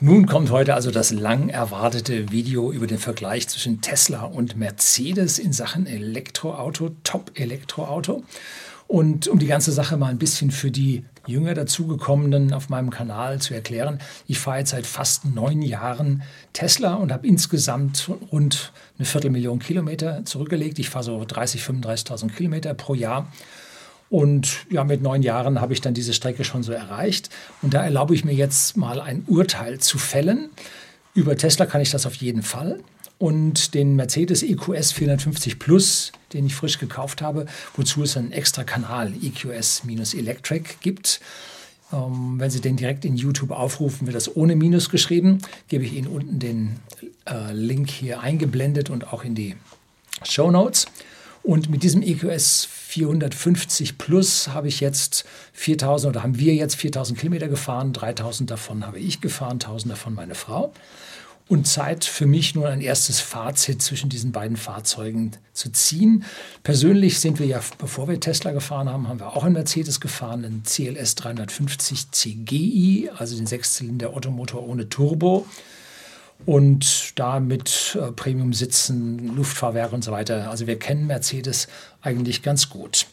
Nun kommt heute also das lang erwartete Video über den Vergleich zwischen Tesla und Mercedes in Sachen Elektroauto, Top-Elektroauto. Und um die ganze Sache mal ein bisschen für die jünger dazugekommenen auf meinem Kanal zu erklären, ich fahre jetzt seit fast neun Jahren Tesla und habe insgesamt rund eine Viertelmillion Kilometer zurückgelegt. Ich fahre so 30.000, 35.000 Kilometer pro Jahr. Und ja, mit neun Jahren habe ich dann diese Strecke schon so erreicht. Und da erlaube ich mir jetzt mal ein Urteil zu fällen. Über Tesla kann ich das auf jeden Fall. Und den Mercedes EQS 450 Plus, den ich frisch gekauft habe, wozu es einen extra Kanal EQS-Electric gibt. Ähm, wenn Sie den direkt in YouTube aufrufen, wird das ohne Minus geschrieben. Gebe ich Ihnen unten den äh, Link hier eingeblendet und auch in die Show Notes. Und mit diesem EQS 450 Plus habe ich jetzt 4000 oder haben wir jetzt 4000 Kilometer gefahren. 3000 davon habe ich gefahren, 1000 davon meine Frau. Und Zeit für mich nun ein erstes Fazit zwischen diesen beiden Fahrzeugen zu ziehen. Persönlich sind wir ja, bevor wir Tesla gefahren haben, haben wir auch einen Mercedes gefahren, einen CLS 350 CGI, also den Sechszylinder Ottomotor ohne Turbo und da mit äh, Premium-Sitzen, Luftfahrwerk und so weiter. Also wir kennen Mercedes eigentlich ganz gut.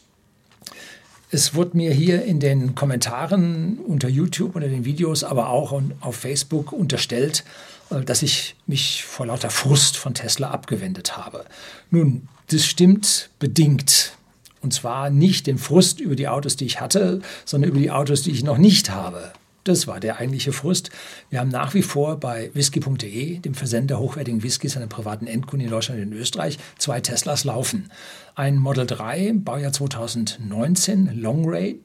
Es wurde mir hier in den Kommentaren unter YouTube, unter den Videos, aber auch auf Facebook unterstellt, äh, dass ich mich vor lauter Frust von Tesla abgewendet habe. Nun, das stimmt bedingt. Und zwar nicht den Frust über die Autos, die ich hatte, sondern über die Autos, die ich noch nicht habe. Das war der eigentliche Frust. Wir haben nach wie vor bei whisky.de, dem Versender hochwertigen Whiskys an den privaten Endkunden in Deutschland und in Österreich, zwei Teslas laufen. Ein Model 3, Baujahr 2019, Long Range,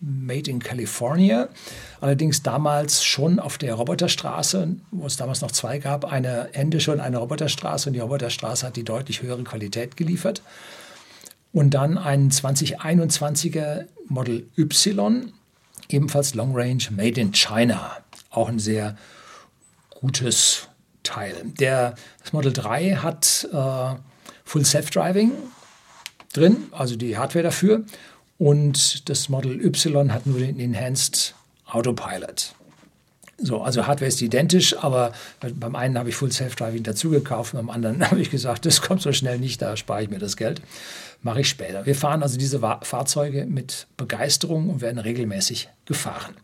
made in California. Allerdings damals schon auf der Roboterstraße, wo es damals noch zwei gab, eine Ende schon eine Roboterstraße und die Roboterstraße hat die deutlich höhere Qualität geliefert. Und dann ein 2021er Model Y, ebenfalls Long Range Made in China. Auch ein sehr gutes Teil. Der, das Model 3 hat äh, Full Self-Driving drin, also die Hardware dafür. Und das Model Y hat nur den Enhanced Autopilot. So, also Hardware ist identisch, aber beim einen habe ich Full Self-Driving dazu gekauft, beim anderen habe ich gesagt, das kommt so schnell nicht, da spare ich mir das Geld. Mache ich später. Wir fahren also diese Fahrzeuge mit Begeisterung und werden regelmäßig gefahren.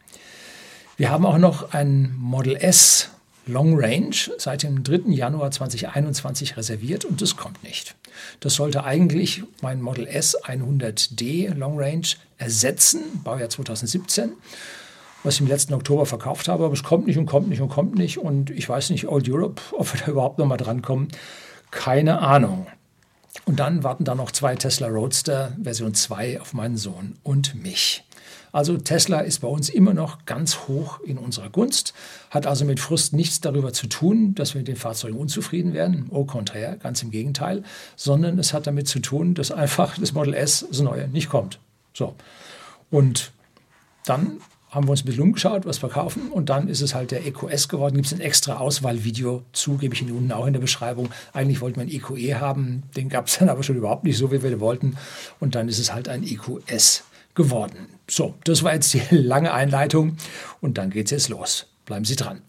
Wir haben auch noch ein Model S Long Range seit dem 3. Januar 2021 reserviert und das kommt nicht. Das sollte eigentlich mein Model S 100D Long Range ersetzen, Baujahr 2017 was ich im letzten Oktober verkauft habe, aber es kommt nicht und kommt nicht und kommt nicht. Und ich weiß nicht, Old Europe, ob wir da überhaupt noch mal drankommen. Keine Ahnung. Und dann warten da noch zwei Tesla Roadster Version 2 auf meinen Sohn und mich. Also Tesla ist bei uns immer noch ganz hoch in unserer Gunst, hat also mit Frust nichts darüber zu tun, dass wir mit den Fahrzeugen unzufrieden werden. Au contraire, ganz im Gegenteil, sondern es hat damit zu tun, dass einfach das Model S, das neue, nicht kommt. So. Und dann haben wir uns ein bisschen umgeschaut, was verkaufen und dann ist es halt der EQS geworden. Gibt es ein extra Auswahlvideo zu, gebe ich Ihnen unten auch in der Beschreibung. Eigentlich wollten wir einen EQE haben, den gab es dann aber schon überhaupt nicht so, wie wir wollten. Und dann ist es halt ein EQS geworden. So, das war jetzt die lange Einleitung und dann geht es jetzt los. Bleiben Sie dran.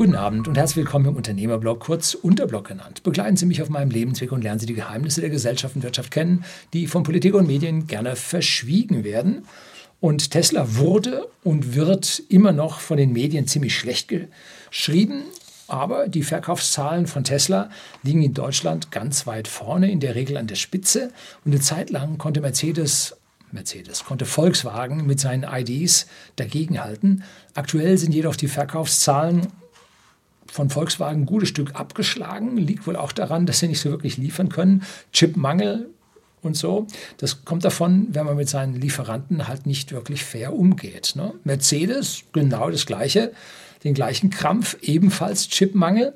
Guten Abend und herzlich willkommen im Unternehmerblog, kurz Unterblog genannt. Begleiten Sie mich auf meinem Lebensweg und lernen Sie die Geheimnisse der Gesellschaft und Wirtschaft kennen, die von Politik und Medien gerne verschwiegen werden. Und Tesla wurde und wird immer noch von den Medien ziemlich schlecht geschrieben. Aber die Verkaufszahlen von Tesla liegen in Deutschland ganz weit vorne, in der Regel an der Spitze. Und eine Zeit lang konnte Mercedes Mercedes konnte Volkswagen mit seinen IDs dagegenhalten. Aktuell sind jedoch die Verkaufszahlen von Volkswagen ein gutes Stück abgeschlagen. Liegt wohl auch daran, dass sie nicht so wirklich liefern können. Chipmangel und so. Das kommt davon, wenn man mit seinen Lieferanten halt nicht wirklich fair umgeht. Ne? Mercedes, genau das Gleiche, den gleichen Krampf, ebenfalls Chipmangel.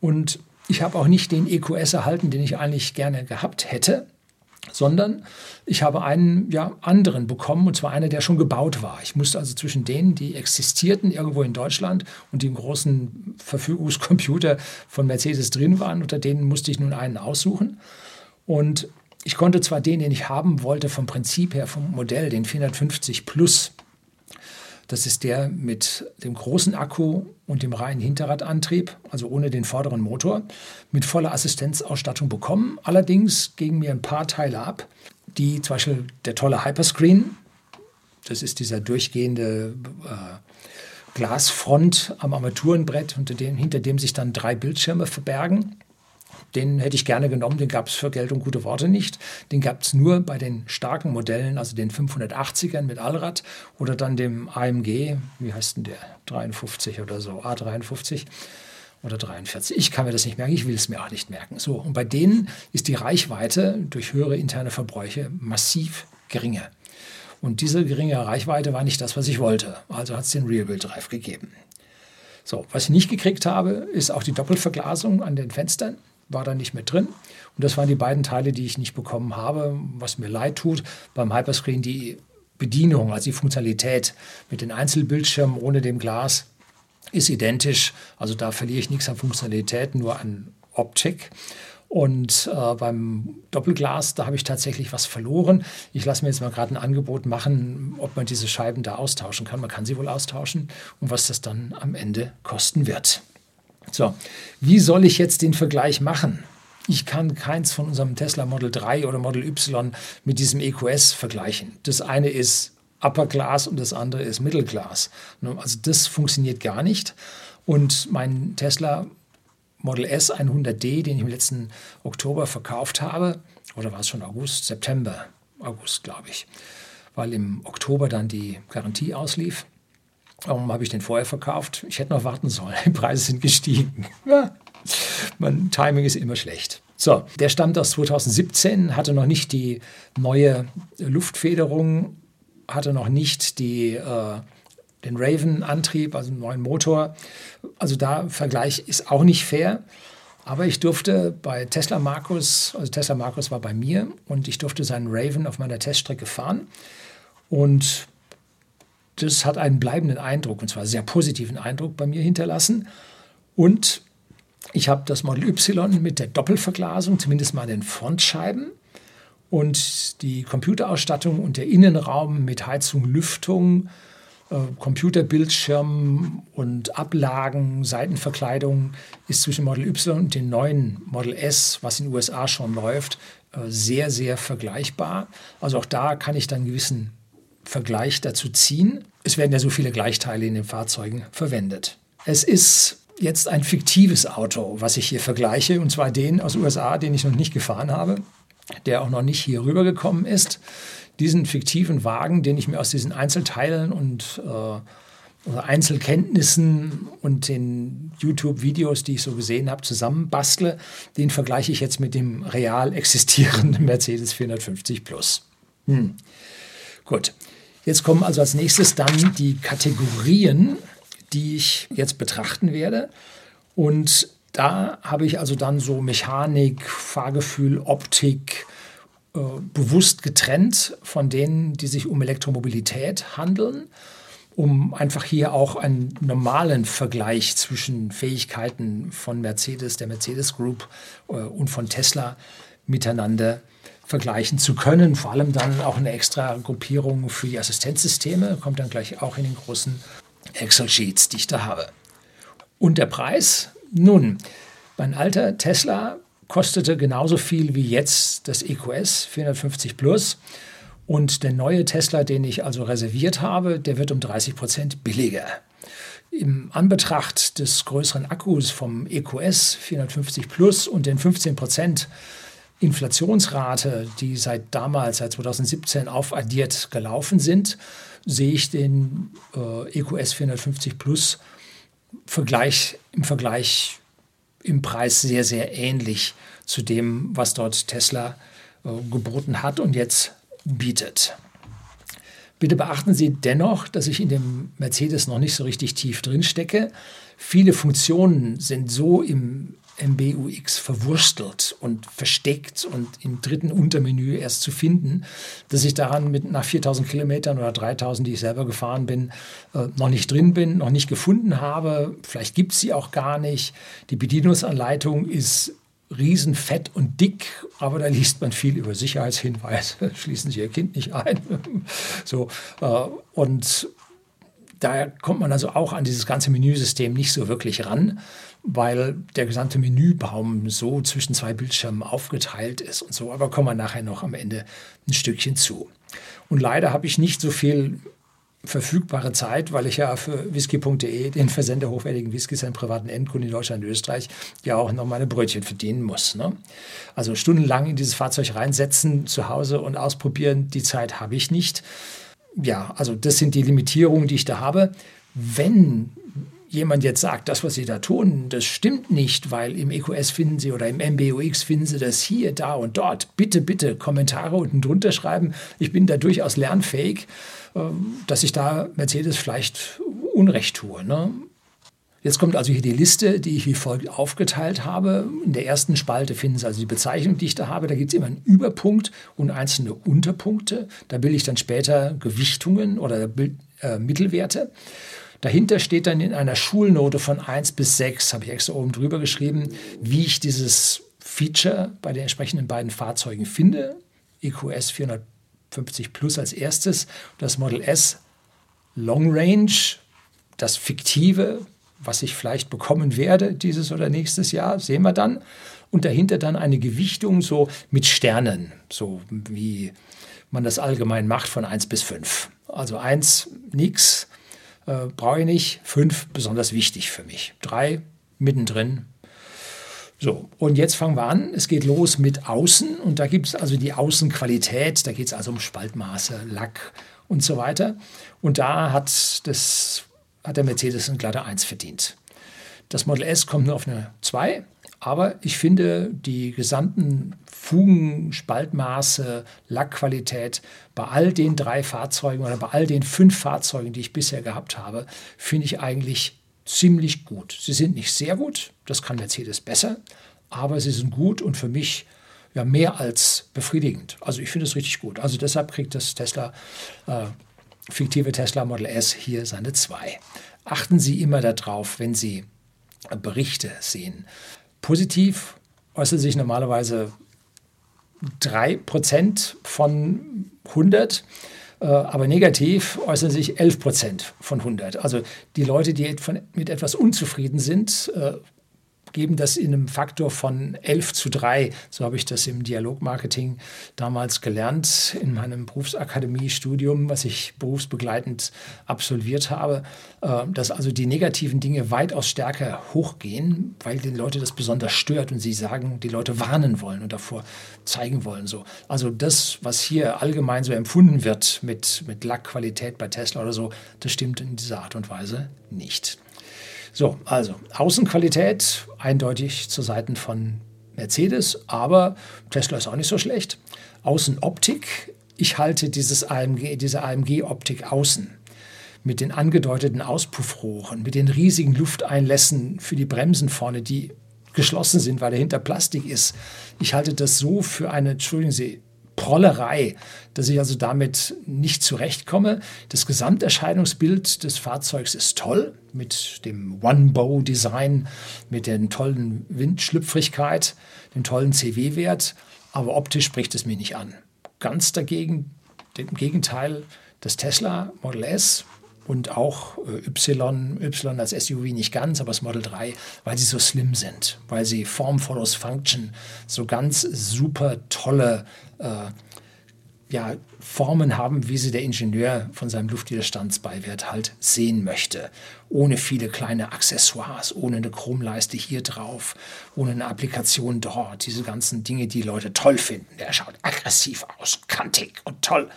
Und ich habe auch nicht den EQS erhalten, den ich eigentlich gerne gehabt hätte sondern ich habe einen ja, anderen bekommen, und zwar einer, der schon gebaut war. Ich musste also zwischen denen, die existierten irgendwo in Deutschland und die im großen Verfügungscomputer von Mercedes drin waren, unter denen musste ich nun einen aussuchen. Und ich konnte zwar den, den ich haben wollte, vom Prinzip her, vom Modell, den 450 Plus, das ist der mit dem großen Akku und dem reinen Hinterradantrieb, also ohne den vorderen Motor, mit voller Assistenzausstattung bekommen. Allerdings gingen mir ein paar Teile ab, die zum Beispiel der tolle Hyperscreen, das ist dieser durchgehende äh, Glasfront am Armaturenbrett, hinter dem, hinter dem sich dann drei Bildschirme verbergen. Den hätte ich gerne genommen, den gab es für Geld und gute Worte nicht. Den gab es nur bei den starken Modellen, also den 580ern mit Allrad oder dann dem AMG, wie heißt denn der? 53 oder so, A53 oder 43. Ich kann mir das nicht merken, ich will es mir auch nicht merken. So, und bei denen ist die Reichweite durch höhere interne Verbräuche massiv geringer. Und diese geringe Reichweite war nicht das, was ich wollte. Also hat es den Real Build Drive gegeben. So, was ich nicht gekriegt habe, ist auch die Doppelverglasung an den Fenstern war da nicht mit drin. Und das waren die beiden Teile, die ich nicht bekommen habe, was mir leid tut. Beim Hyperscreen die Bedienung, also die Funktionalität mit den Einzelbildschirmen ohne dem Glas ist identisch. Also da verliere ich nichts an Funktionalität, nur an Optik. Und äh, beim Doppelglas, da habe ich tatsächlich was verloren. Ich lasse mir jetzt mal gerade ein Angebot machen, ob man diese Scheiben da austauschen kann. Man kann sie wohl austauschen und was das dann am Ende kosten wird. So, wie soll ich jetzt den Vergleich machen? Ich kann keins von unserem Tesla Model 3 oder Model Y mit diesem EQS vergleichen. Das eine ist Upper Class und das andere ist Middle Class. Also das funktioniert gar nicht. Und mein Tesla Model S 100D, den ich im letzten Oktober verkauft habe, oder war es schon August, September, August glaube ich, weil im Oktober dann die Garantie auslief, Warum habe ich den vorher verkauft? Ich hätte noch warten sollen. Die Preise sind gestiegen. Mein Timing ist immer schlecht. So, der stammt aus 2017, hatte noch nicht die neue Luftfederung, hatte noch nicht die, äh, den Raven-Antrieb, also einen neuen Motor. Also da Vergleich ist auch nicht fair. Aber ich durfte bei Tesla Markus, also Tesla Markus war bei mir und ich durfte seinen Raven auf meiner Teststrecke fahren. Und das hat einen bleibenden Eindruck, und zwar sehr positiven Eindruck bei mir hinterlassen. Und ich habe das Model Y mit der Doppelverglasung, zumindest mal an den Frontscheiben. Und die Computerausstattung und der Innenraum mit Heizung, Lüftung, äh, Computerbildschirm und Ablagen, Seitenverkleidung ist zwischen Model Y und dem neuen Model S, was in den USA schon läuft, äh, sehr, sehr vergleichbar. Also auch da kann ich dann gewissen Vergleich dazu ziehen. Es werden ja so viele Gleichteile in den Fahrzeugen verwendet. Es ist jetzt ein fiktives Auto, was ich hier vergleiche, und zwar den aus USA, den ich noch nicht gefahren habe, der auch noch nicht hier rübergekommen ist. Diesen fiktiven Wagen, den ich mir aus diesen Einzelteilen und äh, Einzelkenntnissen und den YouTube-Videos, die ich so gesehen habe, zusammenbastle, den vergleiche ich jetzt mit dem real existierenden Mercedes 450 Plus. Hm. Gut, Jetzt kommen also als nächstes dann die Kategorien, die ich jetzt betrachten werde. Und da habe ich also dann so Mechanik, Fahrgefühl, Optik äh, bewusst getrennt von denen, die sich um Elektromobilität handeln, um einfach hier auch einen normalen Vergleich zwischen Fähigkeiten von Mercedes, der Mercedes Group äh, und von Tesla miteinander zu vergleichen zu können. Vor allem dann auch eine extra Gruppierung für die Assistenzsysteme, kommt dann gleich auch in den großen Excel-Sheets, die ich da habe. Und der Preis? Nun, mein alter Tesla kostete genauso viel wie jetzt das EQS 450 Plus. Und der neue Tesla, den ich also reserviert habe, der wird um 30 Prozent billiger. Im Anbetracht des größeren Akkus vom EQS 450 Plus und den 15 Prozent Inflationsrate, die seit damals, seit 2017 aufaddiert gelaufen sind, sehe ich den äh, EQS 450 Plus Vergleich, im Vergleich im Preis sehr, sehr ähnlich zu dem, was dort Tesla äh, geboten hat und jetzt bietet. Bitte beachten Sie dennoch, dass ich in dem Mercedes noch nicht so richtig tief drin stecke. Viele Funktionen sind so im MBUX verwurstelt und versteckt und im dritten Untermenü erst zu finden, dass ich daran mit nach 4000 Kilometern oder 3000, die ich selber gefahren bin, äh, noch nicht drin bin, noch nicht gefunden habe. Vielleicht gibt es sie auch gar nicht. Die Bedienungsanleitung ist riesen fett und dick, aber da liest man viel über Sicherheitshinweise, schließen Sie Ihr Kind nicht ein. so, äh, und da kommt man also auch an dieses ganze Menüsystem nicht so wirklich ran, weil der gesamte Menübaum so zwischen zwei Bildschirmen aufgeteilt ist und so. Aber kommen wir nachher noch am Ende ein Stückchen zu. Und leider habe ich nicht so viel verfügbare Zeit, weil ich ja für whisky.de, den Versender hochwertigen Whiskys an privaten Endkunden in Deutschland und Österreich, ja auch noch meine Brötchen verdienen muss. Ne? Also stundenlang in dieses Fahrzeug reinsetzen, zu Hause und ausprobieren, die Zeit habe ich nicht. Ja, also das sind die Limitierungen, die ich da habe. Wenn jemand jetzt sagt, das, was Sie da tun, das stimmt nicht, weil im EQS finden Sie oder im MBUX finden Sie das hier, da und dort. Bitte, bitte Kommentare unten drunter schreiben. Ich bin da durchaus lernfähig, ähm, dass ich da Mercedes vielleicht Unrecht tue. Ne? Jetzt kommt also hier die Liste, die ich wie folgt aufgeteilt habe. In der ersten Spalte finden Sie also die Bezeichnung, die ich da habe. Da gibt es immer einen Überpunkt und einzelne Unterpunkte. Da bilde ich dann später Gewichtungen oder äh, Mittelwerte. Dahinter steht dann in einer Schulnote von 1 bis 6, habe ich extra oben drüber geschrieben, wie ich dieses Feature bei den entsprechenden beiden Fahrzeugen finde. EQS 450 Plus als erstes, das Model S Long Range, das fiktive, was ich vielleicht bekommen werde dieses oder nächstes Jahr, sehen wir dann. Und dahinter dann eine Gewichtung so mit Sternen, so wie man das allgemein macht von 1 bis 5. Also 1 nichts, äh, brauche ich nicht. Fünf, besonders wichtig für mich. Drei, mittendrin. So, und jetzt fangen wir an. Es geht los mit Außen und da gibt es also die Außenqualität. Da geht es also um Spaltmaße, Lack und so weiter. Und da hat, das, hat der Mercedes ein glatte 1 verdient. Das Model S kommt nur auf eine 2 aber ich finde die gesamten Fugen, Spaltmaße, Lackqualität bei all den drei Fahrzeugen oder bei all den fünf Fahrzeugen, die ich bisher gehabt habe, finde ich eigentlich ziemlich gut. Sie sind nicht sehr gut, das kann Mercedes besser, aber sie sind gut und für mich ja mehr als befriedigend. Also ich finde es richtig gut. Also deshalb kriegt das Tesla, äh, fiktive Tesla Model S hier seine 2. Achten Sie immer darauf, wenn Sie Berichte sehen. Positiv äußert sich normalerweise 3% von 100, äh, aber negativ äußern sich 11% von 100. Also die Leute, die mit etwas unzufrieden sind, äh, geben das in einem Faktor von 11 zu 3. So habe ich das im Dialogmarketing damals gelernt in meinem Berufsakademiestudium, was ich berufsbegleitend absolviert habe, äh, dass also die negativen Dinge weitaus stärker hochgehen, weil die Leute das besonders stört und sie sagen, die Leute warnen wollen und davor zeigen wollen. So. Also das, was hier allgemein so empfunden wird mit, mit Lackqualität bei Tesla oder so, das stimmt in dieser Art und Weise nicht. So, also Außenqualität eindeutig zu Seiten von Mercedes, aber Tesla ist auch nicht so schlecht. Außenoptik, ich halte dieses AMG, diese AMG-Optik außen mit den angedeuteten Auspuffrohren, mit den riesigen Lufteinlässen für die Bremsen vorne, die geschlossen sind, weil dahinter Plastik ist. Ich halte das so für eine, entschuldigen Sie, Prollerei, dass ich also damit nicht zurechtkomme. Das Gesamterscheinungsbild des Fahrzeugs ist toll mit dem One-Bow-Design, mit der tollen Windschlüpfrigkeit, dem tollen CW-Wert, aber optisch spricht es mir nicht an. Ganz dagegen, im Gegenteil, das Tesla Model S und auch äh, Y, Y als SUV nicht ganz, aber das Model 3, weil sie so slim sind, weil sie Form follows Function, so ganz super tolle äh, ja, Formen haben, wie sie der Ingenieur von seinem Luftwiderstandsbeiwert halt sehen möchte. Ohne viele kleine Accessoires, ohne eine Chromleiste hier drauf, ohne eine Applikation dort. Diese ganzen Dinge, die Leute toll finden. Der schaut aggressiv aus, kantig und toll.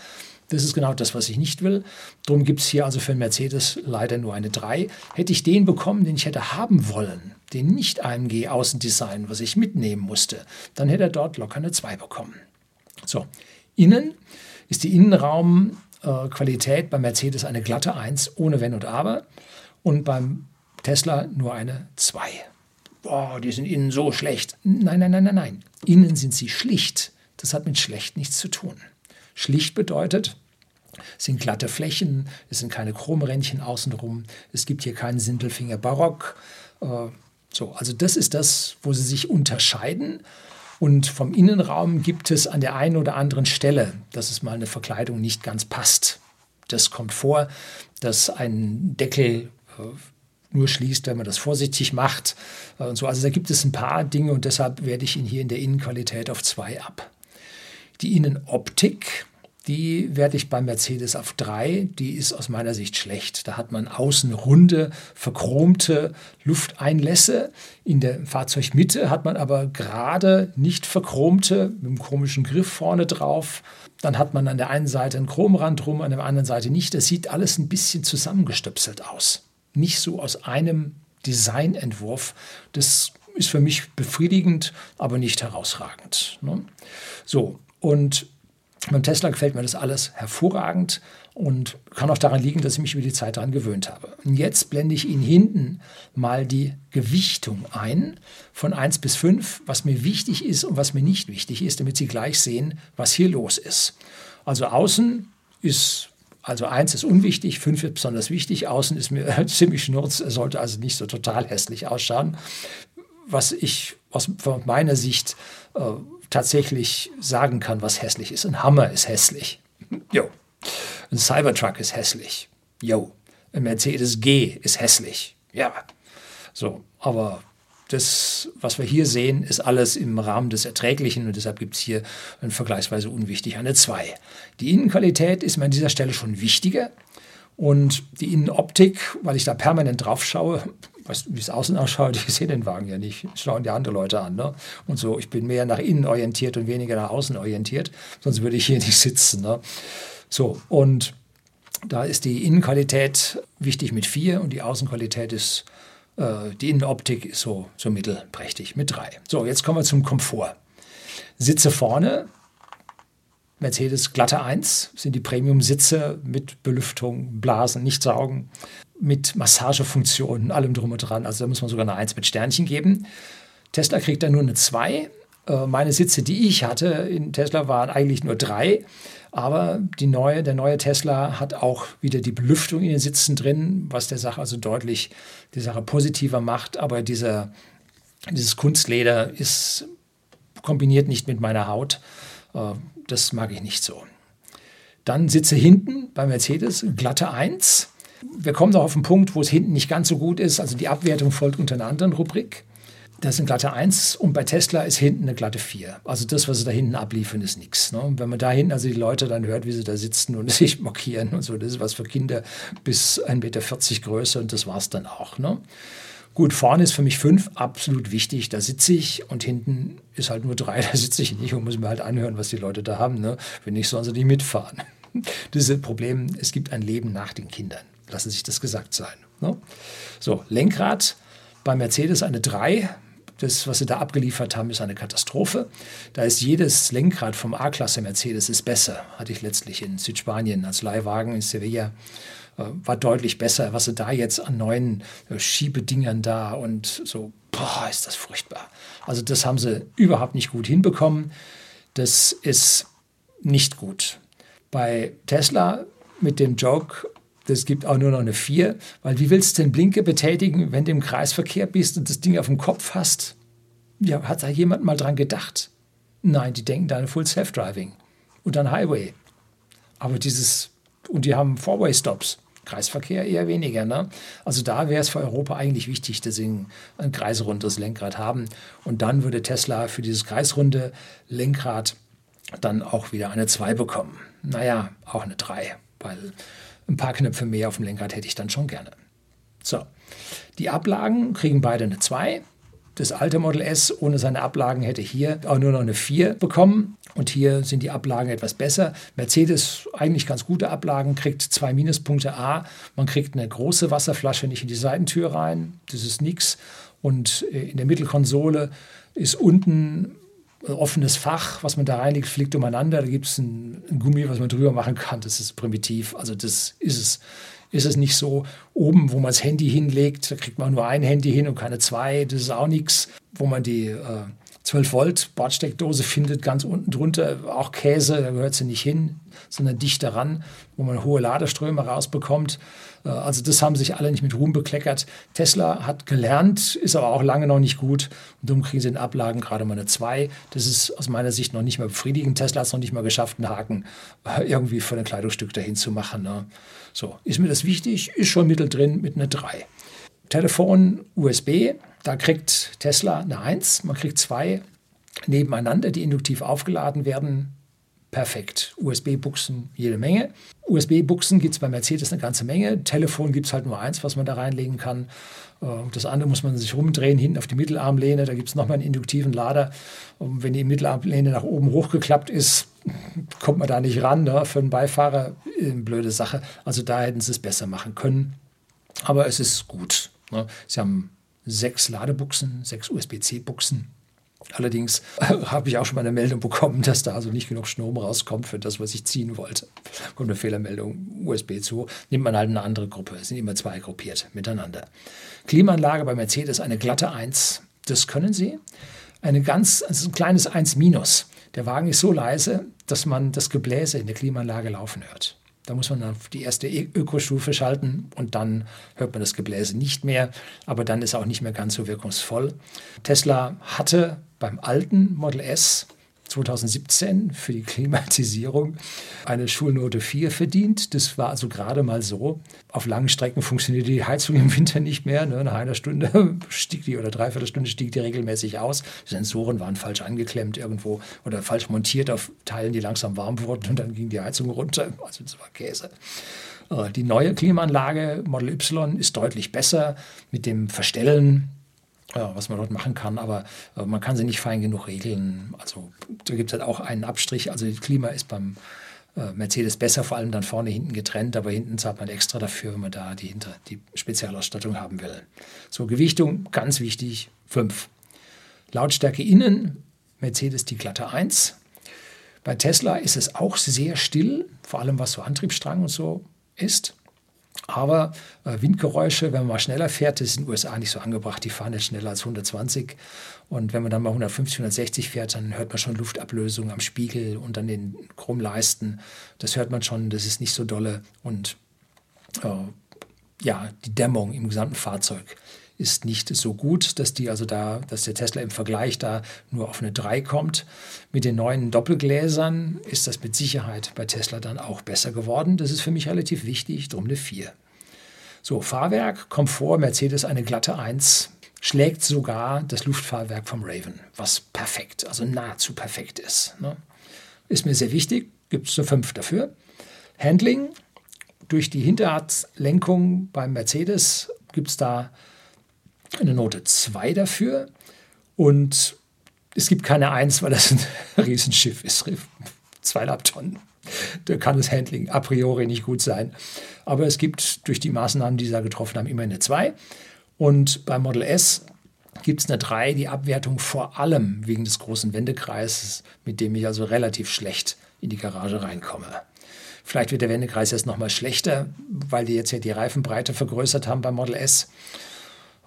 Das ist genau das, was ich nicht will. Darum gibt es hier also für den Mercedes leider nur eine 3. Hätte ich den bekommen, den ich hätte haben wollen, den nicht AMG Außendesign, was ich mitnehmen musste, dann hätte er dort locker eine 2 bekommen. So, innen ist die Innenraumqualität bei Mercedes eine glatte 1 ohne Wenn und Aber und beim Tesla nur eine 2. Boah, die sind innen so schlecht. Nein, nein, nein, nein, nein. Innen sind sie schlicht. Das hat mit schlecht nichts zu tun. Schlicht bedeutet, es sind glatte Flächen, es sind keine Chromrändchen außenrum, es gibt hier keinen Sindelfinger Barock, äh, So, also das ist das, wo sie sich unterscheiden. Und vom Innenraum gibt es an der einen oder anderen Stelle, dass es mal eine Verkleidung nicht ganz passt. Das kommt vor, dass ein Deckel äh, nur schließt, wenn man das vorsichtig macht. Äh, und so. Also da gibt es ein paar Dinge und deshalb werde ich ihn hier in der Innenqualität auf zwei ab. Die Innenoptik, die werde ich beim Mercedes auf drei. Die ist aus meiner Sicht schlecht. Da hat man außen runde, verchromte Lufteinlässe. In der Fahrzeugmitte hat man aber gerade nicht verchromte, mit einem komischen Griff vorne drauf. Dann hat man an der einen Seite einen Chromrand rum, an der anderen Seite nicht. Das sieht alles ein bisschen zusammengestöpselt aus nicht so aus einem Designentwurf. Das ist für mich befriedigend, aber nicht herausragend. Ne? So, und beim Tesla gefällt mir das alles hervorragend und kann auch daran liegen, dass ich mich über die Zeit daran gewöhnt habe. Und jetzt blende ich Ihnen hinten mal die Gewichtung ein von 1 bis 5, was mir wichtig ist und was mir nicht wichtig ist, damit Sie gleich sehen, was hier los ist. Also außen ist also eins ist unwichtig, fünf ist besonders wichtig. Außen ist mir ziemlich schnurz, sollte also nicht so total hässlich ausschauen. Was ich aus meiner Sicht äh, tatsächlich sagen kann, was hässlich ist. Ein Hammer ist hässlich. Jo. Ein Cybertruck ist hässlich. Jo. Ein Mercedes G ist hässlich. Ja. So, aber das, was wir hier sehen, ist alles im Rahmen des Erträglichen und deshalb gibt es hier ein vergleichsweise unwichtig eine 2. Die Innenqualität ist mir an dieser Stelle schon wichtiger und die Innenoptik, weil ich da permanent drauf schaue, wie es außen ausschaut, ich sehe den Wagen ja nicht, schauen die andere Leute an. Ne? Und so, ich bin mehr nach innen orientiert und weniger nach außen orientiert, sonst würde ich hier nicht sitzen. Ne? So, und da ist die Innenqualität wichtig mit 4 und die Außenqualität ist äh, die Innenoptik ist so, so mittelprächtig mit drei. So, jetzt kommen wir zum Komfort. Sitze vorne, Mercedes glatte 1 sind die Premium-Sitze mit Belüftung, Blasen, nicht saugen, mit Massagefunktionen, allem drum und dran. Also da muss man sogar eine 1 mit Sternchen geben. Tesla kriegt da nur eine 2. Äh, meine Sitze, die ich hatte in Tesla, waren eigentlich nur 3. Aber die neue, der neue Tesla hat auch wieder die Belüftung in den Sitzen drin, was der Sache also deutlich die Sache positiver macht. Aber dieser, dieses Kunstleder ist kombiniert nicht mit meiner Haut. Äh, das mag ich nicht so. Dann sitze hinten bei Mercedes, glatte 1. Wir kommen noch auf den Punkt, wo es hinten nicht ganz so gut ist. Also die Abwertung folgt unter einer anderen Rubrik. Das ist eine glatte 1 und bei Tesla ist hinten eine glatte 4. Also das, was sie da hinten abliefern, ist nichts. Ne? wenn man da hinten also die Leute dann hört, wie sie da sitzen und sich markieren und so, das ist was für Kinder bis 1,40 Meter Größe und das war es dann auch. Ne? Gut, vorne ist für mich 5 absolut wichtig, da sitze ich und hinten ist halt nur 3, da sitze ich nicht und muss mir halt anhören, was die Leute da haben. Ne? Wenn nicht, sollen sie nicht mitfahren. Das ist das Problem, es gibt ein Leben nach den Kindern. Lassen sich das gesagt sein. Ne? So, Lenkrad bei Mercedes eine 3, das, was sie da abgeliefert haben, ist eine Katastrophe. Da ist jedes Lenkrad vom A-Klasse Mercedes ist besser. Hatte ich letztlich in Südspanien als Leihwagen in Sevilla. Äh, war deutlich besser, was sie da jetzt an neuen äh, Schiebedingern da und so, boah, ist das furchtbar. Also das haben sie überhaupt nicht gut hinbekommen. Das ist nicht gut. Bei Tesla mit dem Joke, das gibt auch nur noch eine 4, weil wie willst du den Blinker betätigen, wenn du im Kreisverkehr bist und das Ding auf dem Kopf hast? Ja, hat da jemand mal dran gedacht? Nein, die denken da an Full Self-Driving und an Highway. Aber dieses, und die haben Four-Way-Stops. Kreisverkehr eher weniger. Ne? Also da wäre es für Europa eigentlich wichtig, dass sie ein kreisrundes Lenkrad haben. Und dann würde Tesla für dieses kreisrunde Lenkrad dann auch wieder eine 2 bekommen. Naja, auch eine 3, weil ein paar Knöpfe mehr auf dem Lenkrad hätte ich dann schon gerne. So, die Ablagen kriegen beide eine 2. Das alte Model S ohne seine Ablagen hätte hier auch nur noch eine 4 bekommen. Und hier sind die Ablagen etwas besser. Mercedes eigentlich ganz gute Ablagen, kriegt zwei Minuspunkte A. Man kriegt eine große Wasserflasche nicht in die Seitentür rein. Das ist nichts. Und äh, in der Mittelkonsole ist unten offenes Fach, was man da reinlegt, fliegt umeinander. Da gibt es ein, ein, Gummi, was man drüber machen kann. Das ist primitiv. Also das ist es, ist es nicht so. Oben, wo man das Handy hinlegt, da kriegt man nur ein Handy hin und keine zwei. Das ist auch nichts. Wo man die, äh, 12 Volt Bordsteckdose findet ganz unten drunter auch Käse, da gehört sie nicht hin, sondern dicht daran, wo man hohe Ladeströme rausbekommt. Äh, also das haben sich alle nicht mit Ruhm bekleckert. Tesla hat gelernt, ist aber auch lange noch nicht gut. Und darum kriegen sie in Ablagen gerade mal eine 2. Das ist aus meiner Sicht noch nicht mehr befriedigend. Tesla hat es noch nicht mal geschafft, einen Haken äh, irgendwie für ein Kleidungsstück dahin zu machen. Ne? So, ist mir das wichtig? Ist schon mitteldrin mit einer 3. Telefon USB, da kriegt Tesla eine 1. Man kriegt zwei nebeneinander, die induktiv aufgeladen werden perfekt. USB-Buchsen jede Menge. USB-Buchsen gibt es bei Mercedes eine ganze Menge. Telefon gibt es halt nur eins, was man da reinlegen kann. Äh, das andere muss man sich rumdrehen, hinten auf die Mittelarmlehne. Da gibt es nochmal einen induktiven Lader. Und wenn die Mittelarmlehne nach oben hochgeklappt ist, kommt man da nicht ran. Ne? Für einen Beifahrer eine äh, blöde Sache. Also da hätten sie es besser machen können. Aber es ist gut. Ne? Sie haben sechs Ladebuchsen, sechs USB-C-Buchsen. Allerdings habe ich auch schon mal eine Meldung bekommen, dass da also nicht genug Strom rauskommt für das, was ich ziehen wollte. Kommt eine Fehlermeldung, USB zu, nimmt man halt eine andere Gruppe. Es sind immer zwei gruppiert miteinander. Klimaanlage bei Mercedes eine glatte 1, das können sie. Eine ganz, also ein kleines 1 minus. Der Wagen ist so leise, dass man das Gebläse in der Klimaanlage laufen hört. Da muss man auf die erste Ökostufe schalten und dann hört man das Gebläse nicht mehr, aber dann ist auch nicht mehr ganz so wirkungsvoll. Tesla hatte beim alten Model S 2017 für die Klimatisierung eine Schulnote 4 verdient. Das war also gerade mal so. Auf langen Strecken funktionierte die Heizung im Winter nicht mehr. Ne? Nach einer Stunde stieg die oder dreiviertel Stunde stieg die regelmäßig aus. Die Sensoren waren falsch angeklemmt irgendwo oder falsch montiert auf Teilen, die langsam warm wurden und dann ging die Heizung runter. Also das war Käse. Äh, die neue Klimaanlage Model Y ist deutlich besser mit dem Verstellen was man dort machen kann, aber äh, man kann sie nicht fein genug regeln. Also da gibt es halt auch einen Abstrich. Also das Klima ist beim äh, Mercedes besser, vor allem dann vorne hinten getrennt, aber hinten zahlt man extra dafür, wenn man da die, hinter, die Spezialausstattung haben will. So, Gewichtung, ganz wichtig, 5. Lautstärke innen, Mercedes die glatte 1. Bei Tesla ist es auch sehr still, vor allem was so Antriebsstrang und so ist. Aber äh, Windgeräusche, wenn man mal schneller fährt, das ist in den USA nicht so angebracht. Die fahren nicht schneller als 120. Und wenn man dann mal 150, 160 fährt, dann hört man schon Luftablösung am Spiegel und an den Chromleisten. Das hört man schon, das ist nicht so dolle. Und äh, ja, die Dämmung im gesamten Fahrzeug ist nicht so gut, dass die also da, dass der Tesla im Vergleich da nur auf eine 3 kommt. Mit den neuen Doppelgläsern ist das mit Sicherheit bei Tesla dann auch besser geworden. Das ist für mich relativ wichtig, drum eine 4. So, Fahrwerk, Komfort, Mercedes eine glatte 1, schlägt sogar das Luftfahrwerk vom Raven, was perfekt, also nahezu perfekt ist. Ne? Ist mir sehr wichtig, gibt es eine 5 dafür. Handling, durch die Hinterradslenkung beim Mercedes gibt es da eine Note 2 dafür. Und es gibt keine 1, weil das ein Riesenschiff ist, zweieinhalb Tonnen. Da kann das Handling a priori nicht gut sein. Aber es gibt durch die Maßnahmen, die sie da getroffen haben, immer eine 2. Und beim Model S gibt es eine 3, die Abwertung vor allem wegen des großen Wendekreises, mit dem ich also relativ schlecht in die Garage reinkomme. Vielleicht wird der Wendekreis jetzt nochmal schlechter, weil die jetzt ja die Reifenbreite vergrößert haben beim Model S.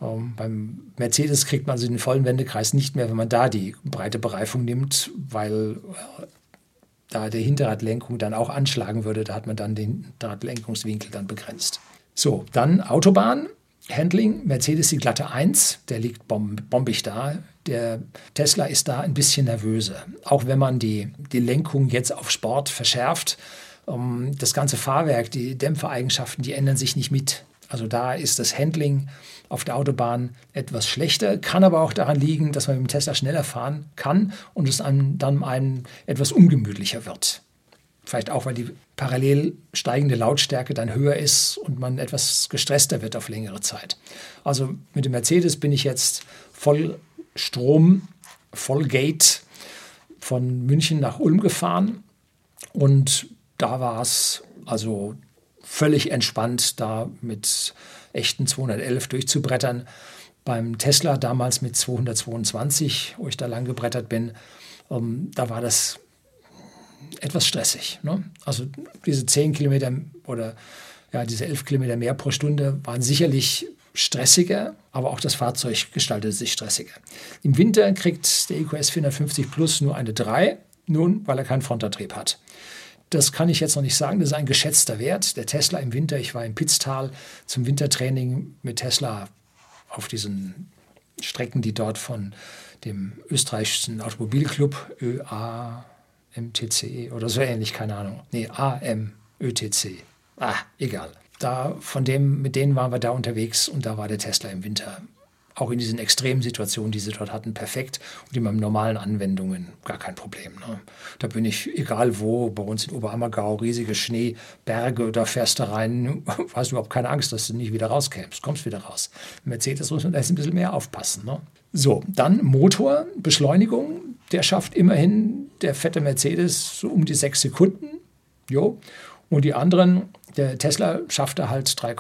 Ähm, beim Mercedes kriegt man also den vollen Wendekreis nicht mehr, wenn man da die breite Bereifung nimmt, weil äh, da der Hinterradlenkung dann auch anschlagen würde. Da hat man dann den Hinterradlenkungswinkel dann begrenzt. So, dann Autobahn. Handling, Mercedes die glatte 1, der liegt bomb bombig da. Der Tesla ist da ein bisschen nervöser. Auch wenn man die, die Lenkung jetzt auf Sport verschärft, ähm, das ganze Fahrwerk, die Dämpfereigenschaften, die ändern sich nicht mit. Also da ist das Handling auf der Autobahn etwas schlechter, kann aber auch daran liegen, dass man mit dem Tesla schneller fahren kann und es einem, dann einem etwas ungemütlicher wird. Vielleicht auch, weil die parallel steigende Lautstärke dann höher ist und man etwas gestresster wird auf längere Zeit. Also mit dem Mercedes bin ich jetzt voll Strom, voll Gate von München nach Ulm gefahren und da war es also völlig entspannt, da mit echten 211 durchzubrettern. Beim Tesla damals mit 222, wo ich da lang gebrettert bin, ähm, da war das etwas stressig. Ne? Also diese 10 Kilometer oder ja, diese 11 Kilometer mehr pro Stunde waren sicherlich stressiger, aber auch das Fahrzeug gestaltet sich stressiger. Im Winter kriegt der EQS 450 Plus nur eine 3, nun, weil er keinen Frontantrieb hat. Das kann ich jetzt noch nicht sagen, das ist ein geschätzter Wert. Der Tesla im Winter, ich war im Pitztal zum Wintertraining mit Tesla auf diesen Strecken, die dort von dem österreichischen Automobilclub ÖAMTC oder so ähnlich, keine Ahnung. Nee, AMÖTC. Ah, egal. Da, von dem, mit denen waren wir da unterwegs und da war der Tesla im Winter auch in diesen extremen Situationen, die sie dort hatten, perfekt und in meinen normalen Anwendungen gar kein Problem. Ne? Da bin ich, egal wo, bei uns in Oberammergau, riesige Schneeberge, da fährst du rein, hast überhaupt keine Angst, dass du nicht wieder rauskämst, kommst wieder raus. Mercedes muss man da ein bisschen mehr aufpassen. Ne? So, dann Motor, Beschleunigung, der schafft immerhin der fette Mercedes so um die sechs Sekunden. Jo. Und die anderen, der Tesla schaffte halt 3,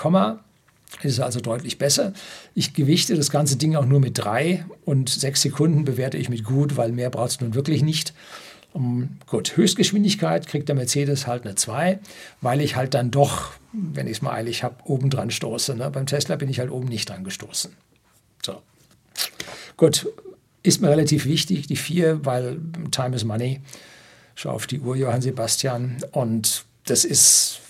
ist also deutlich besser. Ich gewichte das ganze Ding auch nur mit drei und sechs Sekunden bewerte ich mit gut, weil mehr brauchst du nun wirklich nicht. Um, gut, Höchstgeschwindigkeit kriegt der Mercedes halt eine 2, weil ich halt dann doch, wenn ich es mal eilig habe, oben dran stoße. Ne? Beim Tesla bin ich halt oben nicht dran gestoßen. So. Gut, ist mir relativ wichtig, die 4, weil Time is Money. Schau auf die Uhr, Johann Sebastian. Und das ist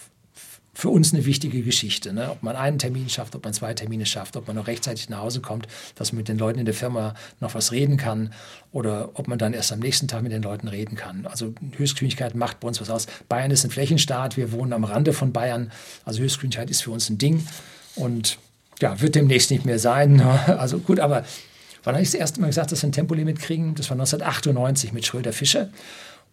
für uns eine wichtige Geschichte. Ne? Ob man einen Termin schafft, ob man zwei Termine schafft, ob man noch rechtzeitig nach Hause kommt, dass man mit den Leuten in der Firma noch was reden kann oder ob man dann erst am nächsten Tag mit den Leuten reden kann. Also Höchstgeschwindigkeit macht bei uns was aus. Bayern ist ein Flächenstaat, wir wohnen am Rande von Bayern. Also Höchstgeschwindigkeit ist für uns ein Ding und ja, wird demnächst nicht mehr sein. Also gut, aber wann habe ich das erste Mal gesagt, dass wir ein Tempolimit kriegen? Das war 1998 mit Schröder-Fischer.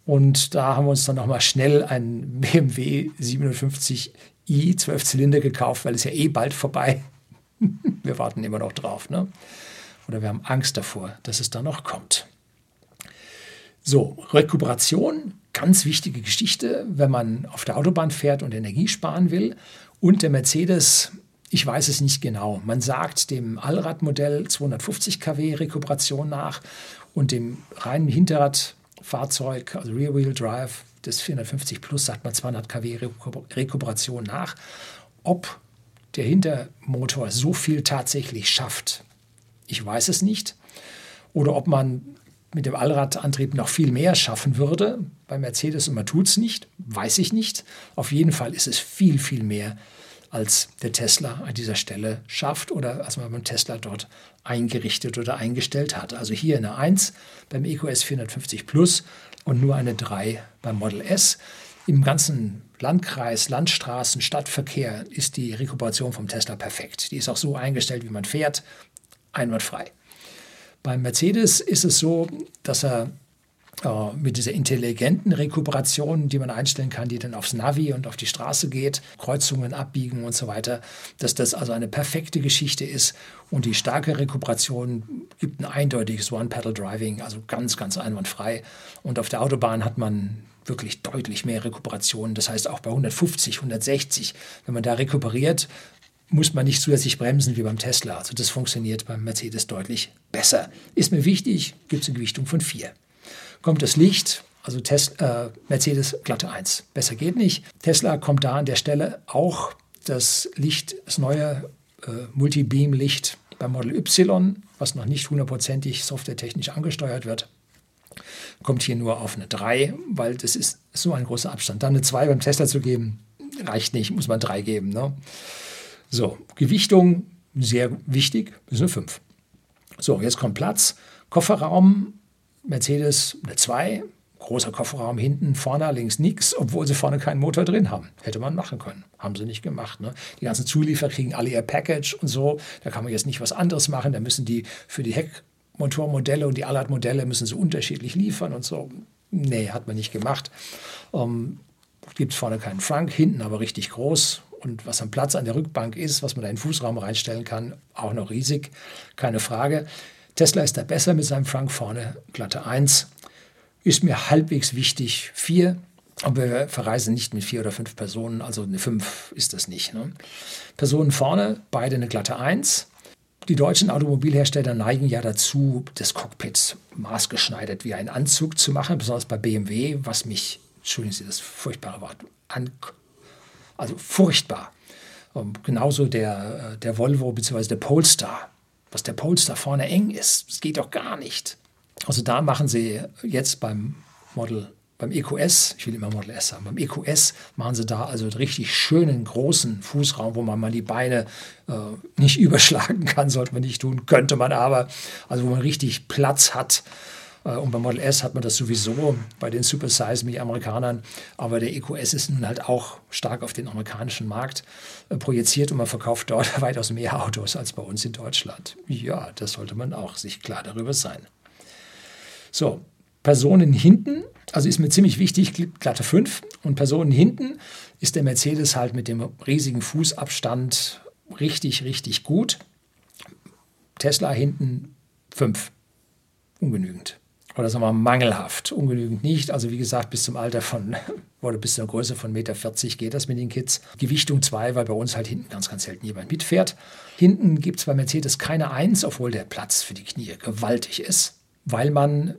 Und da haben wir uns dann nochmal schnell ein BMW 57 i 12 Zylinder gekauft, weil es ja eh bald vorbei. wir warten immer noch drauf. Ne? Oder wir haben Angst davor, dass es da noch kommt. So, Rekuperation, ganz wichtige Geschichte, wenn man auf der Autobahn fährt und Energie sparen will. Und der Mercedes, ich weiß es nicht genau. Man sagt dem Allradmodell 250 kW Rekuperation nach und dem reinen Hinterradfahrzeug, also Rear-Wheel Drive, des 450 Plus sagt man 200 kW Rekuperation nach. Ob der Hintermotor so viel tatsächlich schafft, ich weiß es nicht. Oder ob man mit dem Allradantrieb noch viel mehr schaffen würde. Bei Mercedes man tut es nicht, weiß ich nicht. Auf jeden Fall ist es viel, viel mehr, als der Tesla an dieser Stelle schafft oder als man beim Tesla dort eingerichtet oder eingestellt hat. Also hier eine 1 beim EQS 450 Plus und nur eine 3 beim Model S. Im ganzen Landkreis, Landstraßen, Stadtverkehr ist die Rekuperation vom Tesla perfekt. Die ist auch so eingestellt, wie man fährt, einwandfrei. Beim Mercedes ist es so, dass er mit dieser intelligenten Rekuperation, die man einstellen kann, die dann aufs Navi und auf die Straße geht, Kreuzungen abbiegen und so weiter, dass das also eine perfekte Geschichte ist. Und die starke Rekuperation gibt ein eindeutiges One-Pedal-Driving, also ganz, ganz einwandfrei. Und auf der Autobahn hat man wirklich deutlich mehr Rekuperation. Das heißt auch bei 150, 160, wenn man da rekuperiert, muss man nicht zusätzlich bremsen wie beim Tesla. Also das funktioniert beim Mercedes deutlich besser. Ist mir wichtig, gibt es eine Gewichtung von 4 kommt das Licht, also Tes äh, Mercedes glatte 1. Besser geht nicht. Tesla kommt da an der Stelle auch das Licht, das neue äh, Multibeam-Licht beim Model Y, was noch nicht hundertprozentig softwaretechnisch angesteuert wird, kommt hier nur auf eine 3, weil das ist so ein großer Abstand. Dann eine 2 beim Tesla zu geben, reicht nicht, muss man 3 geben. Ne? So, Gewichtung, sehr wichtig, ist eine 5. So, jetzt kommt Platz. Kofferraum Mercedes eine 2, großer Kofferraum hinten, vorne links nichts, obwohl sie vorne keinen Motor drin haben. Hätte man machen können. Haben sie nicht gemacht. Ne? Die ganzen Zulieferer kriegen alle ihr Package und so. Da kann man jetzt nicht was anderes machen. Da müssen die für die Heckmotormodelle und die Allradmodelle müssen sie unterschiedlich liefern und so. Nee, hat man nicht gemacht. Ähm, Gibt es vorne keinen Frank, hinten aber richtig groß. Und was am Platz an der Rückbank ist, was man da in den Fußraum reinstellen kann, auch noch riesig, keine Frage. Tesla ist da besser mit seinem Frank vorne, glatte 1. Ist mir halbwegs wichtig, 4. Aber wir verreisen nicht mit vier oder fünf Personen, also eine 5 ist das nicht. Ne? Personen vorne, beide eine glatte 1. Die deutschen Automobilhersteller neigen ja dazu, das Cockpit maßgeschneidert wie ein Anzug zu machen, besonders bei BMW, was mich, entschuldigen Sie das furchtbare Wort, an, also furchtbar Ähm, genauso der, äh, der Volvo bzw. der Polestar. Was der Polestar vorne eng ist, das geht doch gar nicht. Also da machen sie jetzt beim Model beim EQS, ich will immer Model S sagen, beim EQS machen sie da also einen richtig schönen großen Fußraum, wo man mal die Beine äh, nicht überschlagen kann, sollte man nicht tun, könnte man aber, also wo man richtig Platz hat. Äh, und beim Model S hat man das sowieso bei den Super Size Me Amerikanern, aber der EQS ist nun halt auch stark auf den amerikanischen Markt äh, projiziert und man verkauft dort weitaus mehr Autos als bei uns in Deutschland. Ja, das sollte man auch sich klar darüber sein. So, Personen hinten, also ist mir ziemlich wichtig, glatte 5. Und Personen hinten ist der Mercedes halt mit dem riesigen Fußabstand richtig, richtig gut. Tesla hinten 5. Ungenügend. Oder sagen wir mal mangelhaft. Ungenügend nicht. Also wie gesagt, bis zum Alter von, oder bis zur Größe von 1,40 Meter geht das mit den Kids. Gewichtung 2, weil bei uns halt hinten ganz, ganz selten jemand mitfährt. Hinten gibt es bei Mercedes keine 1, obwohl der Platz für die Knie gewaltig ist, weil man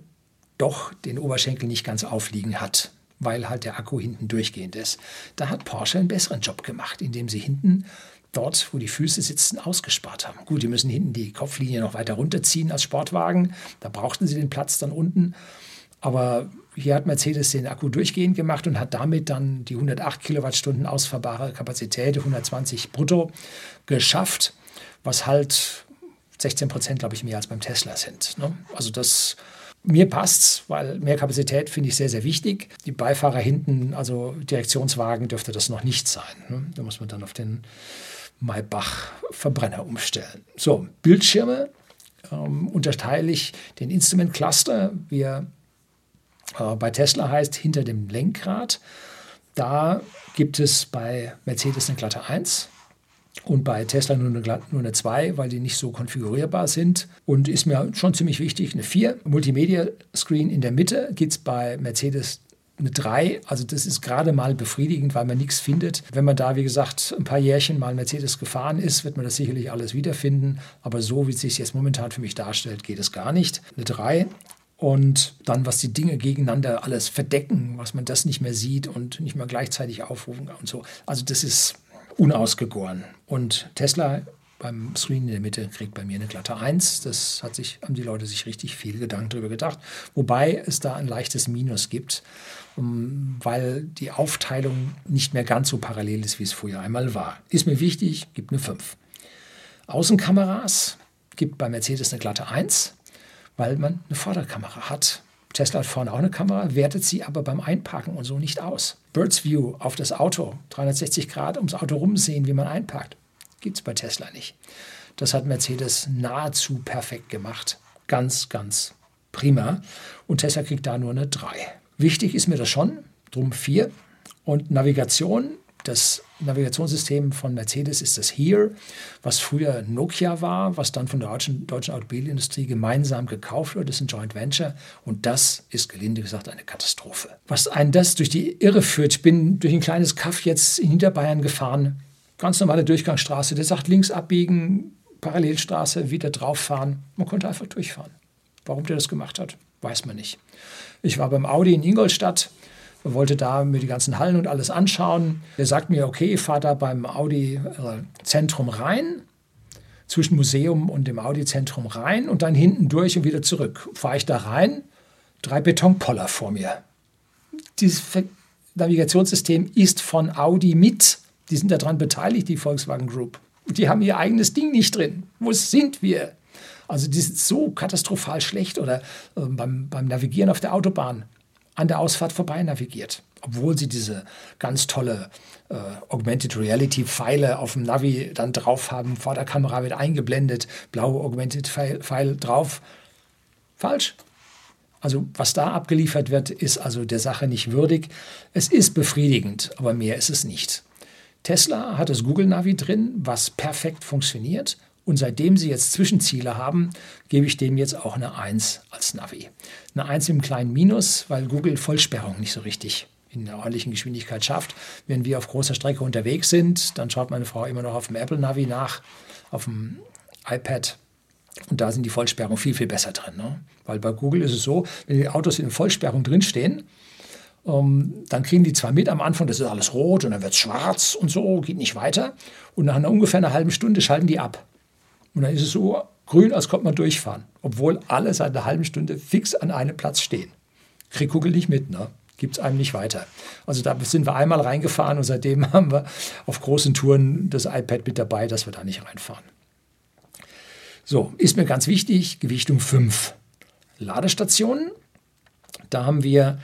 doch den Oberschenkel nicht ganz aufliegen hat, weil halt der Akku hinten durchgehend ist. Da hat Porsche einen besseren Job gemacht, indem sie hinten dort, wo die Füße sitzen, ausgespart haben. Gut, die müssen hinten die Kopflinie noch weiter runterziehen als Sportwagen. Da brauchten sie den Platz dann unten. Aber hier hat Mercedes den Akku durchgehend gemacht und hat damit dann die 108 Kilowattstunden ausfahrbare Kapazität, 120 brutto, geschafft, was halt 16 Prozent, glaube ich, mehr als beim Tesla sind. Ne? Also das mir passt's, weil mehr Kapazität finde ich sehr, sehr wichtig. Die Beifahrer hinten, also Direktionswagen, dürfte das noch nicht sein. Ne? Da muss man dann auf den Maybach-Verbrenner umstellen. So, Bildschirme ähm, unterteile ich den Instrument Cluster, wie er äh, bei Tesla heißt, hinter dem Lenkrad. Da gibt es bei Mercedes eine glatte 1, und bei Tesla nur eine, nur eine 2, weil die nicht so konfigurierbar sind. Und ist mir schon ziemlich wichtig, eine 4. Multimedia-Screen in der Mitte gibt es bei Mercedes eine 3. Also das ist gerade mal befriedigend, weil man nichts findet. Wenn man da, wie gesagt, ein paar Jährchen mal Mercedes gefahren ist, wird man das sicherlich alles wiederfinden. Aber so, wie es sich jetzt momentan für mich darstellt, geht es gar nicht. Eine 3. Und dann, was die Dinge gegeneinander alles verdecken, was man das nicht mehr sieht und nicht mehr gleichzeitig aufrufen kann und so. Also das ist unausgegoren. Und Tesla beim Screen in der Mitte kriegt bei mir eine glatte 1. Das hat sich, haben die Leute sich richtig viel Gedanken darüber gedacht. Wobei es da ein leichtes Minus gibt, weil die Aufteilung nicht mehr ganz so parallel ist, wie es vorher einmal war. Ist mir wichtig, gibt eine 5. Außenkameras gibt bei Mercedes eine glatte 1, weil man eine Vorderkamera hat. Tesla hat vorne auch eine Kamera, wertet sie aber beim Einparken und so nicht aus. Bird's View auf das Auto, 360 Grad ums Auto rumsehen, wie man einparkt, gibt es bei Tesla nicht. Das hat Mercedes nahezu perfekt gemacht. Ganz, ganz prima. Und Tesla kriegt da nur eine 3. Wichtig ist mir das schon, drum 4. Und Navigation das Navigationssystem von Mercedes ist das HERE, was früher Nokia war, was dann von der deutschen, deutschen Automobilindustrie gemeinsam gekauft wird. Das ist ein Joint Venture und das ist gelinde gesagt eine Katastrophe. Was einen das durch die Irre führt, ich bin durch ein kleines Kaff jetzt in Hinterbayern gefahren, ganz normale Durchgangsstraße, der sagt links abbiegen, Parallelstraße, wieder drauf fahren. Man konnte einfach durchfahren. Warum der das gemacht hat, weiß man nicht. Ich war beim Audi in Ingolstadt wollte da mir die ganzen Hallen und alles anschauen. Er sagt mir, okay, fahr da beim Audi-Zentrum rein, zwischen Museum und dem Audi-Zentrum rein und dann hinten durch und wieder zurück. Fahre ich da rein, drei Betonpoller vor mir. Dieses Navigationssystem ist von Audi mit. Die sind daran beteiligt, die Volkswagen Group. Die haben ihr eigenes Ding nicht drin. Wo sind wir? Also die sind so katastrophal schlecht oder äh, beim, beim Navigieren auf der Autobahn an der Ausfahrt vorbei navigiert. Obwohl sie diese ganz tolle äh, Augmented Reality Pfeile auf dem Navi dann drauf haben, vor der Kamera wird eingeblendet, blaue Augmented Pfeil drauf. Falsch. Also was da abgeliefert wird, ist also der Sache nicht würdig. Es ist befriedigend, aber mehr ist es nicht. Tesla hat das Google Navi drin, was perfekt funktioniert und seitdem sie jetzt Zwischenziele haben, gebe ich dem jetzt auch eine 1 als Navi. Eine 1 mit einem kleinen Minus, weil Google Vollsperrung nicht so richtig in der ordentlichen Geschwindigkeit schafft. Wenn wir auf großer Strecke unterwegs sind, dann schaut meine Frau immer noch auf dem Apple Navi nach, auf dem iPad. Und da sind die Vollsperrungen viel, viel besser drin. Ne? Weil bei Google ist es so, wenn die Autos in Vollsperrung drinstehen, ähm, dann kriegen die zwar mit am Anfang, das ist alles rot und dann wird es schwarz und so, geht nicht weiter. Und nach einer ungefähr einer halben Stunde schalten die ab. Und dann ist es so grün, als kommt man durchfahren. Obwohl alle seit einer halben Stunde fix an einem Platz stehen. Krieg Kugel nicht mit, ne? Gibt es einem nicht weiter. Also da sind wir einmal reingefahren und seitdem haben wir auf großen Touren das iPad mit dabei, dass wir da nicht reinfahren. So, ist mir ganz wichtig, Gewichtung 5. Ladestationen. Da haben wir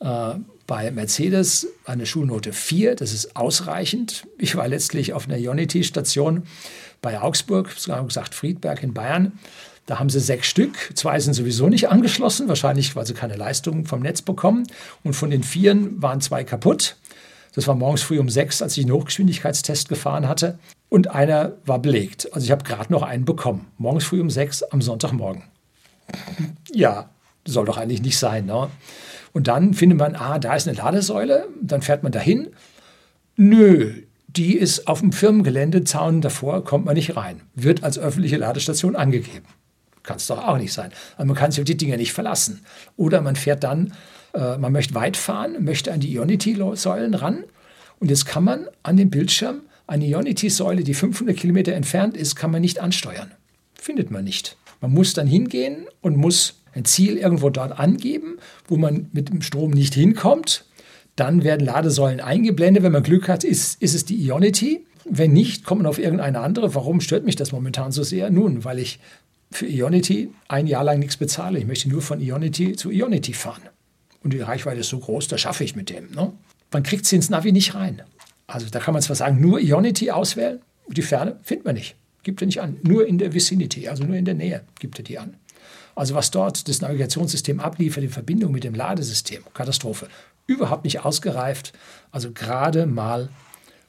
äh, bei Mercedes eine Schulnote 4, das ist ausreichend. Ich war letztlich auf einer Ionity-Station bei Augsburg, sogar gesagt Friedberg in Bayern. Da haben sie sechs Stück. Zwei sind sowieso nicht angeschlossen, wahrscheinlich, weil sie keine Leistung vom Netz bekommen. Und von den vieren waren zwei kaputt. Das war morgens früh um sechs, als ich einen Hochgeschwindigkeitstest gefahren hatte. Und einer war belegt. Also ich habe gerade noch einen bekommen. Morgens früh um sechs am Sonntagmorgen. Ja, soll doch eigentlich nicht sein. Ne? Und dann findet man, ah, da ist eine Ladesäule. Dann fährt man dahin. Nö, die ist auf dem Firmengelände, Zaun davor, kommt man nicht rein. Wird als öffentliche Ladestation angegeben. Kann es doch auch nicht sein. Also man kann sich auf die Dinge nicht verlassen. Oder man fährt dann, äh, man möchte weit fahren, möchte an die Ionity-Säulen ran. Und jetzt kann man an dem Bildschirm eine Ionity-Säule, die 500 Kilometer entfernt ist, kann man nicht ansteuern. Findet man nicht. Man muss dann hingehen und muss ein Ziel irgendwo dort angeben, wo man mit dem Strom nicht hinkommt. Dann werden Ladesäulen eingeblendet. Wenn man Glück hat, ist, ist es die Ionity. Wenn nicht, kommt man auf irgendeine andere. Warum stört mich das momentan so sehr? Nun, weil ich für Ionity ein Jahr lang nichts bezahle. Ich möchte nur von Ionity zu Ionity fahren. Und die Reichweite ist so groß, das schaffe ich mit dem. Ne? Man kriegt sie ins Navi nicht rein. Also da kann man zwar sagen, nur Ionity auswählen, die Ferne findet man nicht. Gibt er nicht an. Nur in der Vicinity, also nur in der Nähe gibt er die an. Also was dort das Navigationssystem abliefert in Verbindung mit dem Ladesystem, Katastrophe. Überhaupt nicht ausgereift. Also gerade mal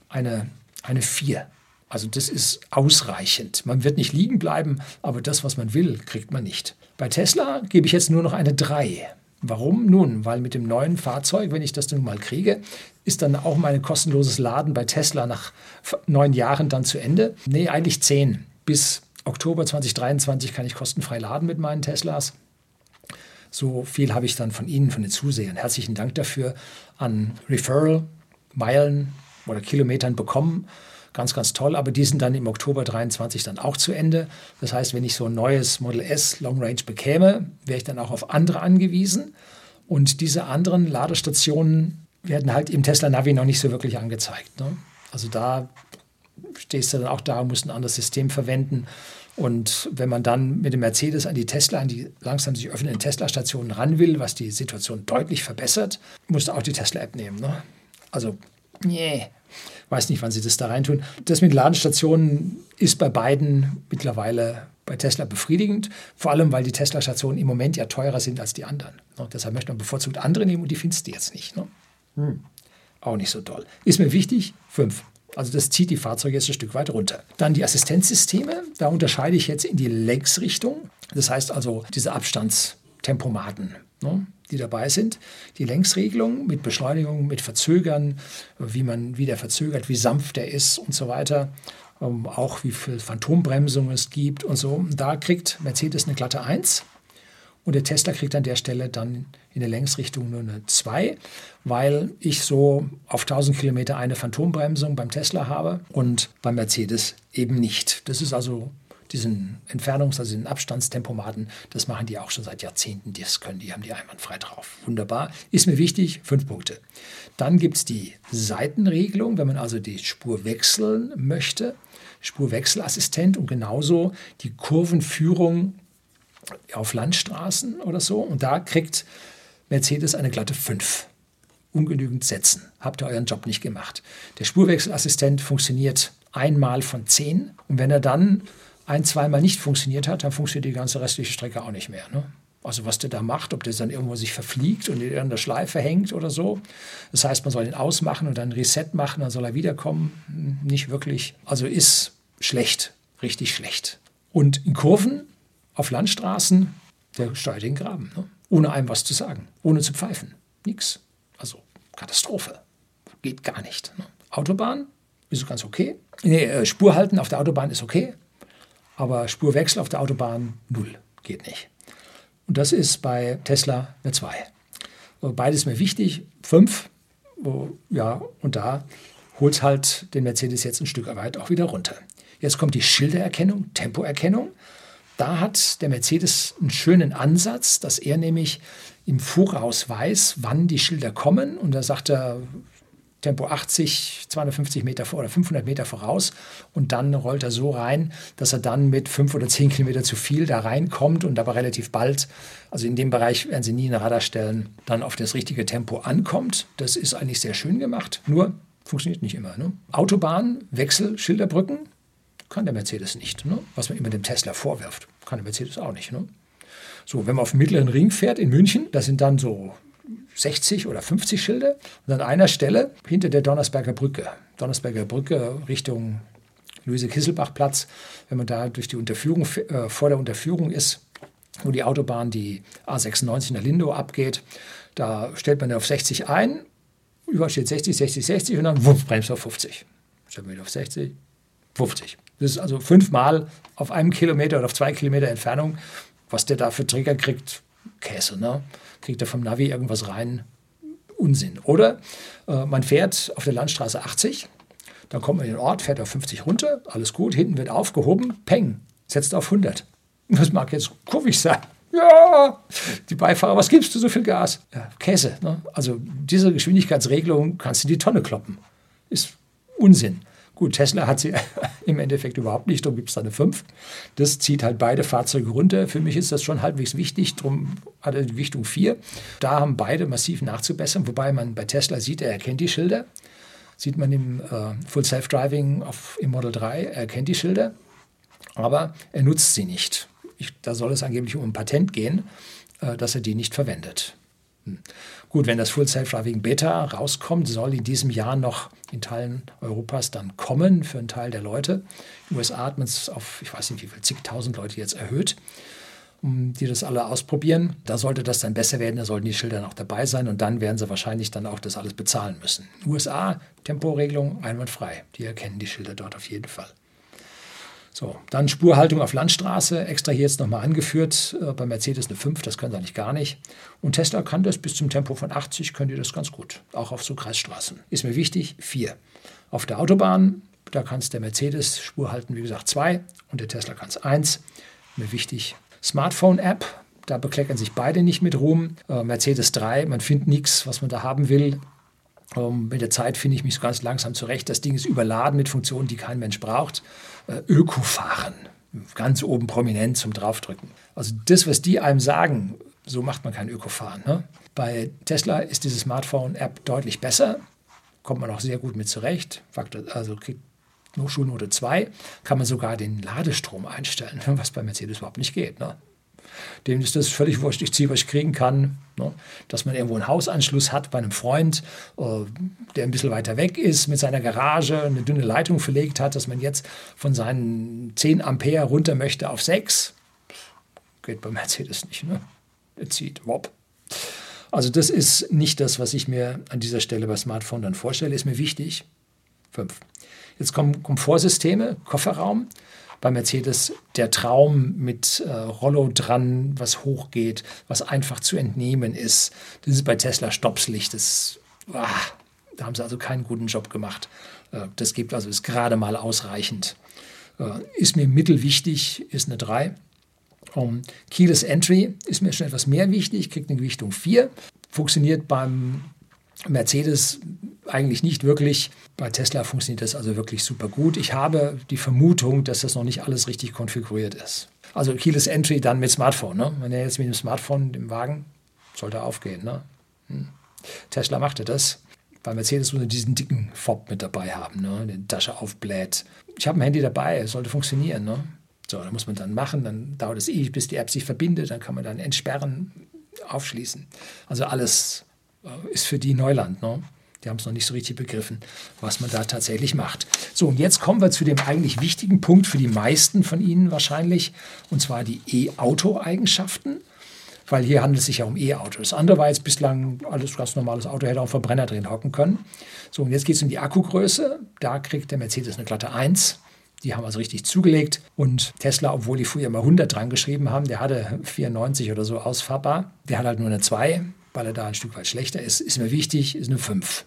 eine, eine 4. Also das ist ausreichend. Man wird nicht liegen bleiben, aber das, was man will, kriegt man nicht. Bei Tesla gebe ich jetzt nur noch eine 3. Warum? Nun, weil mit dem neuen Fahrzeug, wenn ich das nun mal kriege, ist dann auch mein kostenloses Laden bei Tesla nach neun Jahren dann zu Ende. Nee, eigentlich zehn. Bis Oktober 2023 kann ich kostenfrei laden mit meinen Teslas. So viel habe ich dann von Ihnen, von den Zusehern. Herzlichen Dank dafür an Referral, Meilen oder Kilometern bekommen. Ganz, ganz toll. Aber die sind dann im Oktober 23 dann auch zu Ende. Das heißt, wenn ich so ein neues Model S Long Range bekäme, wäre ich dann auch auf andere angewiesen. Und diese anderen Ladestationen werden halt im Tesla Navi noch nicht so wirklich angezeigt. Ne? Also da stehst du dann auch da, musst ein anderes System verwenden. Und wenn man dann mit dem Mercedes an die Tesla, an die langsam sich öffnenden Tesla-Stationen ran will, was die Situation deutlich verbessert, musst du auch die Tesla-App nehmen. Ne? Also, nee, weiß nicht, wann sie das da reintun. Das mit Ladestationen ist bei beiden mittlerweile bei Tesla befriedigend, vor allem weil die Tesla-Stationen im Moment ja teurer sind als die anderen. Ne? Deshalb möchte man bevorzugt andere nehmen und die findest du jetzt nicht. Ne? Hm. Auch nicht so toll. Ist mir wichtig, fünf. Also das zieht die Fahrzeuge jetzt ein Stück weit runter. Dann die Assistenzsysteme. Da unterscheide ich jetzt in die Längsrichtung. Das heißt also diese Abstandstempomaten. Ne? die dabei sind. Die Längsregelung mit Beschleunigung, mit Verzögern, wie man wieder verzögert, wie sanft er ist und so weiter. Ähm, auch wie viel Phantombremsung es gibt und so. Da kriegt Mercedes eine glatte 1 und der Tesla kriegt an der Stelle dann in der Längsrichtung nur eine 2, weil ich so auf 1000 Kilometer eine Phantombremsung beim Tesla habe und beim Mercedes eben nicht. Das ist also diesen Entfernungs-, also den Abstandstempomaten, das machen die auch schon seit Jahrzehnten. Das können die, haben die einwandfrei drauf. Wunderbar. Ist mir wichtig, fünf Punkte. Dann gibt es die Seitenregelung, wenn man also die Spur wechseln möchte. Spurwechselassistent und genauso die Kurvenführung auf Landstraßen oder so. Und da kriegt Mercedes eine glatte 5. Ungenügend setzen. Habt ihr euren Job nicht gemacht. Der Spurwechselassistent funktioniert einmal von 10. Und wenn er dann ein, zweimal nicht funktioniert hat, dann funktioniert die ganze restliche Strecke auch nicht mehr. Ne? Also was der da macht, ob der dann irgendwo sich verfliegt und in irgendeiner Schleife hängt oder so. Das heißt, man soll ihn ausmachen und dann Reset machen, dann soll er wiederkommen. Nicht wirklich. Also ist schlecht, richtig schlecht. Und in Kurven auf Landstraßen, der steuert den Graben, ne? ohne einem was zu sagen, ohne zu pfeifen. Nix. Also Katastrophe. Geht gar nicht. Ne? Autobahn ist ganz okay. Nee, äh, Spur halten auf der Autobahn ist okay aber Spurwechsel auf der Autobahn null, geht nicht. Und das ist bei Tesla eine 2. Beides mir wichtig. Fünf, ja, und da holt halt den Mercedes jetzt ein Stück weit auch wieder runter. Jetzt kommt die Schildererkennung, Tempoerkennung. Da hat der Mercedes einen schönen Ansatz, dass er nämlich im Voraus weiß, wann die Schilder kommen. Und da sagt er Tempo 80, 250 Meter vor oder 500 Meter voraus. Und dann rollt er so rein, dass er dann mit 5 oder 10 Kilometer zu viel da reinkommt und aber relativ bald, also in dem Bereich werden sie nie eine Radar stellen, dann auf das richtige Tempo ankommt. Das ist eigentlich sehr schön gemacht. Nur funktioniert nicht immer. Ne? Autobahn, Wechsel, Schilderbrücken, kann der Mercedes nicht. Ne? Was man immer dem Tesla vorwirft, kann der Mercedes auch nicht. Ne? So, wenn man auf dem mittleren Ring fährt in München, das sind dann so 60 oder 50 Schilder und an einer Stelle hinter der Donnersberger Brücke, Donnersberger Brücke Richtung Luise-Kisselbach-Platz, wenn man da durch die Unterführung, äh, vor der Unterführung ist, wo die Autobahn, die A96 nach Lindow abgeht, da stellt man auf 60 ein, überall steht 60, 60, 60 und dann wupp, bremst auf 50. Stellt man wieder auf 60, 50. Das ist also fünfmal auf einem Kilometer oder auf zwei Kilometer Entfernung. Was der da für Trigger kriegt, Käse, ne? Kriegt er vom Navi irgendwas rein? Unsinn. Oder äh, man fährt auf der Landstraße 80, dann kommt man in den Ort, fährt auf 50 runter, alles gut, hinten wird aufgehoben, peng, setzt auf 100. Das mag jetzt kurvig sein. Ja, die Beifahrer, was gibst du so viel Gas? Ja, Käse. Ne? Also diese Geschwindigkeitsregelung kannst du in die Tonne kloppen. Ist Unsinn. Gut, Tesla hat sie im Endeffekt überhaupt nicht, darum gibt es da eine 5. Das zieht halt beide Fahrzeuge runter. Für mich ist das schon halbwegs wichtig, darum hat er die Gewichtung 4. Da haben beide massiv nachzubessern, wobei man bei Tesla sieht, er erkennt die Schilder. Sieht man im äh, Full Self-Driving im Model 3, er erkennt die Schilder, aber er nutzt sie nicht. Ich, da soll es angeblich um ein Patent gehen, äh, dass er die nicht verwendet. Hm. Gut, wenn das Full Self-Driving Beta rauskommt, soll in diesem Jahr noch in Teilen Europas dann kommen für einen Teil der Leute. In den USA hat man es auf, ich weiß nicht wie viel, zigtausend Leute jetzt erhöht, die das alle ausprobieren. Da sollte das dann besser werden, da sollten die Schilder noch dabei sein und dann werden sie wahrscheinlich dann auch das alles bezahlen müssen. USA, Temporegelung einwandfrei. Die erkennen die Schilder dort auf jeden Fall. So, dann Spurhaltung auf Landstraße, extra hier jetzt nochmal angeführt. Äh, bei Mercedes eine 5, das können sie eigentlich gar nicht. Und Tesla kann das bis zum Tempo von 80, können die das ganz gut. Auch auf so Kreisstraßen. Ist mir wichtig, 4. Auf der Autobahn, da kann es der Mercedes Spur halten, wie gesagt, 2 und der Tesla kann es 1. Mir wichtig, Smartphone-App, da bekleckern sich beide nicht mit Ruhm. Äh, Mercedes 3, man findet nichts, was man da haben will. Ähm, mit der Zeit finde ich mich so ganz langsam zurecht. Das Ding ist überladen mit Funktionen, die kein Mensch braucht. Äh, Ökofahren, ganz oben prominent zum Draufdrücken. Also das, was die einem sagen, so macht man kein Ökofahren. Ne? Bei Tesla ist diese Smartphone-App deutlich besser, kommt man auch sehr gut mit zurecht. Faktor, also kriegt nur Schulnote 2, kann man sogar den Ladestrom einstellen, was bei Mercedes überhaupt nicht geht. Ne? Dem ist das völlig wurscht, ich ziehe, was ich kriegen kann. Ne? Dass man irgendwo einen Hausanschluss hat bei einem Freund, äh, der ein bisschen weiter weg ist, mit seiner Garage eine dünne Leitung verlegt hat, dass man jetzt von seinen 10 Ampere runter möchte auf 6. Geht bei Mercedes nicht. Ne? Er zieht, wop. Also das ist nicht das, was ich mir an dieser Stelle bei Smartphone dann vorstelle, ist mir wichtig. 5. Jetzt kommen Komfortsysteme, Kofferraum bei Mercedes der Traum mit äh, Rollo dran, was hochgeht, was einfach zu entnehmen ist. Das ist bei Tesla Stoppslicht. Das, ah, da haben sie also keinen guten Job gemacht. Äh, das gibt also ist gerade mal ausreichend. Äh, ist mir mittelwichtig, ist eine 3. Um, Keyless Entry ist mir schon etwas mehr wichtig, kriegt eine Gewichtung 4. Funktioniert beim Mercedes eigentlich nicht wirklich. Bei Tesla funktioniert das also wirklich super gut. Ich habe die Vermutung, dass das noch nicht alles richtig konfiguriert ist. Also Keyless Entry dann mit Smartphone. Ne? Wenn er jetzt mit dem Smartphone im Wagen, sollte aufgehen. Ne? Hm. Tesla machte das. Bei Mercedes muss er diesen dicken Fob mit dabei haben, ne? den Tasche aufbläht. Ich habe ein Handy dabei, es sollte funktionieren. Ne? So, da muss man dann machen, dann dauert es ewig, bis die App sich verbindet, dann kann man dann entsperren, aufschließen. Also alles ist für die Neuland. Ne? Die haben es noch nicht so richtig begriffen, was man da tatsächlich macht. So, und jetzt kommen wir zu dem eigentlich wichtigen Punkt für die meisten von Ihnen wahrscheinlich, und zwar die E-Auto-Eigenschaften. Weil hier handelt es sich ja um E-Auto. Das bislang alles ganz normales Auto, hätte auch einen Verbrenner drin hocken können. So, und jetzt geht es um die Akkugröße. Da kriegt der Mercedes eine glatte 1. Die haben also richtig zugelegt. Und Tesla, obwohl die früher immer 100 dran geschrieben haben, der hatte 94 oder so ausfahrbar. Der hat halt nur eine 2 weil er da ein Stück weit schlechter ist, ist mir wichtig, ist eine 5.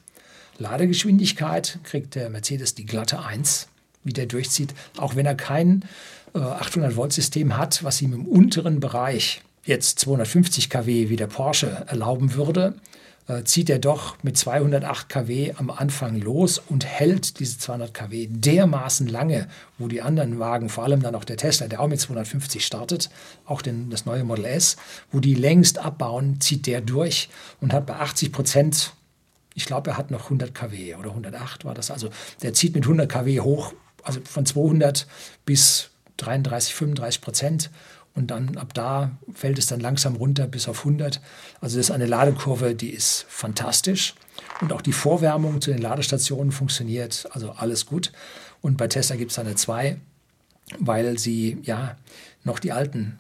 Ladegeschwindigkeit kriegt der Mercedes die glatte 1, wie der durchzieht, auch wenn er kein äh, 800 Volt System hat, was ihm im unteren Bereich jetzt 250 kW wie der Porsche erlauben würde, äh, zieht er doch mit 208 kW am Anfang los und hält diese 200 kW dermaßen lange, wo die anderen Wagen, vor allem dann auch der Tesla, der auch mit 250 startet, auch den, das neue Model S, wo die längst abbauen, zieht der durch und hat bei 80 Prozent, ich glaube, er hat noch 100 kW oder 108 war das, also der zieht mit 100 kW hoch, also von 200 bis 33, 35 Prozent und dann ab da fällt es dann langsam runter bis auf 100. Also das ist eine Ladekurve, die ist fantastisch. Und auch die Vorwärmung zu den Ladestationen funktioniert, also alles gut. Und bei Tesla gibt es eine 2, weil sie ja noch die alten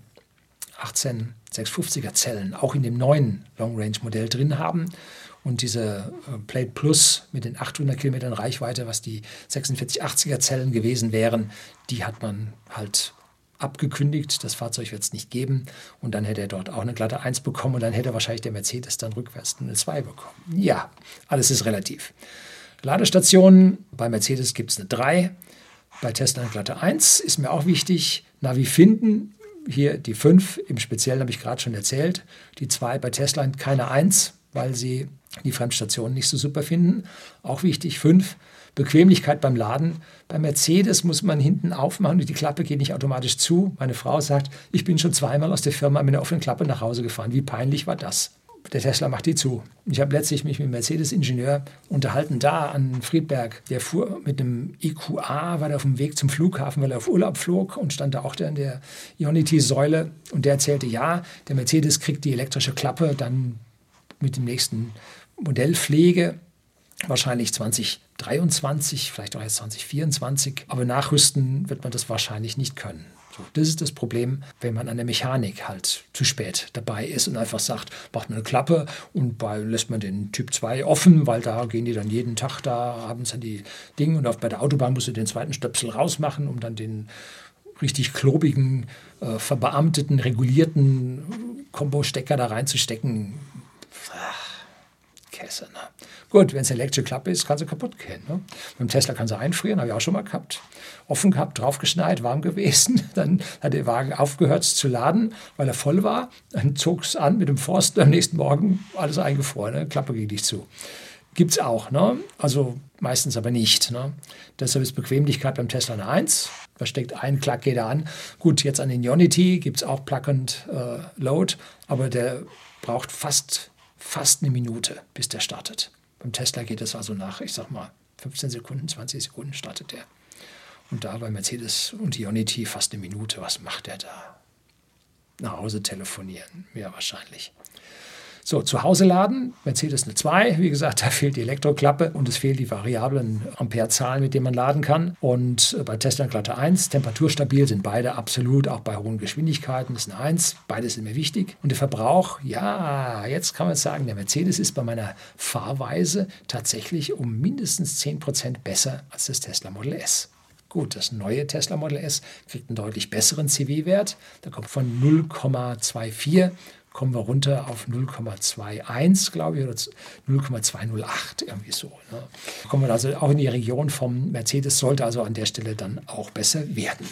18650er Zellen auch in dem neuen Long Range Modell drin haben. Und diese äh, Plate Plus mit den 800 Kilometern Reichweite, was die 4680er Zellen gewesen wären, die hat man halt abgekündigt, das Fahrzeug wird es nicht geben. Und dann hätte er dort auch eine glatte 1 bekommen und dann hätte wahrscheinlich der Mercedes dann rückwärts eine 2 bekommen. Ja, alles ist relativ. Ladestationen, bei Mercedes gibt es eine 3, bei Tesla eine glatte 1, ist mir auch wichtig. Navi finden, hier die 5, im Speziellen habe ich gerade schon erzählt. Die 2 bei Tesla keine 1, weil sie die Fremdstationen nicht so super finden. Auch wichtig, 5. Bequemlichkeit beim Laden. Bei Mercedes muss man hinten aufmachen und die Klappe geht nicht automatisch zu. Meine Frau sagt, ich bin schon zweimal aus der Firma mit einer offenen Klappe nach Hause gefahren. Wie peinlich war das? Der Tesla macht die zu. Ich habe letztlich mich mit einem Mercedes-Ingenieur unterhalten, da an Friedberg. Der fuhr mit einem EQA, war da auf dem Weg zum Flughafen, weil er auf Urlaub flog und stand da auch da in der Ionity-Säule. Und der erzählte, ja, der Mercedes kriegt die elektrische Klappe dann mit dem nächsten Modellpflege wahrscheinlich 2023, vielleicht auch jetzt 2024. Aber nachrüsten wird man das wahrscheinlich nicht können. So, das ist das Problem, wenn man an der Mechanik halt zu spät dabei ist und einfach sagt, macht man eine Klappe und bei, lässt man den Typ 2 offen, weil da gehen die dann jeden Tag da abends an die Dinge und auch bei der Autobahn musst du den zweiten Stöpsel rausmachen, um dann den richtig klobigen, äh, verbeamteten, regulierten Kombo-Stecker da reinzustecken. Ach, Käse, ne? Gut, wenn es eine elektrische Klappe ist, kann sie kaputt gehen. Ne? Mit Tesla kann sie einfrieren, habe ich auch schon mal gehabt. Offen gehabt, draufgeschneit, warm gewesen. Dann hat der Wagen aufgehört zu laden, weil er voll war. Dann zog es an mit dem Forst am nächsten Morgen alles eingefroren. Ne? Klappe ging nicht zu. Gibt es auch, ne? also meistens aber nicht. Ne? Deshalb ist Bequemlichkeit beim Tesla eine 1. Da steckt ein, klack geht er an. Gut, jetzt an den Ionity gibt es auch Plug and äh, Load, aber der braucht fast, fast eine Minute, bis der startet. Beim Tesla geht es also nach, ich sag mal, 15 Sekunden, 20 Sekunden startet der. Und da bei Mercedes und Ionity fast eine Minute. Was macht der da? Nach Hause telefonieren, ja wahrscheinlich. So, zu Hause laden, Mercedes eine 2, wie gesagt, da fehlt die Elektroklappe und es fehlen die variablen Amperezahlen, mit denen man laden kann. Und äh, bei Tesla eine glatte 1, temperaturstabil sind beide absolut, auch bei hohen Geschwindigkeiten ist eine 1, beides sind mir wichtig. Und der Verbrauch, ja, jetzt kann man sagen, der Mercedes ist bei meiner Fahrweise tatsächlich um mindestens 10% besser als das Tesla Model S. Gut, das neue Tesla Model S kriegt einen deutlich besseren CW-Wert. Da kommt von 0,24 kommen wir runter auf 0,21, glaube ich, oder 0,208, irgendwie so. Ne? Kommen wir also auch in die Region vom Mercedes, sollte also an der Stelle dann auch besser werden.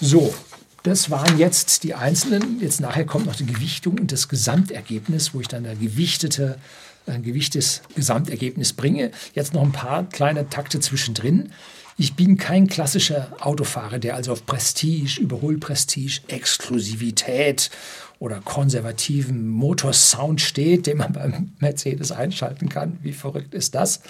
So, das waren jetzt die einzelnen. Jetzt nachher kommt noch die Gewichtung und das Gesamtergebnis, wo ich dann ein gewichtete, ein gewichtes Gesamtergebnis bringe. Jetzt noch ein paar kleine Takte zwischendrin. Ich bin kein klassischer Autofahrer, der also auf Prestige, Überholprestige, Exklusivität oder konservativen Motorsound steht, den man beim Mercedes einschalten kann. Wie verrückt ist das?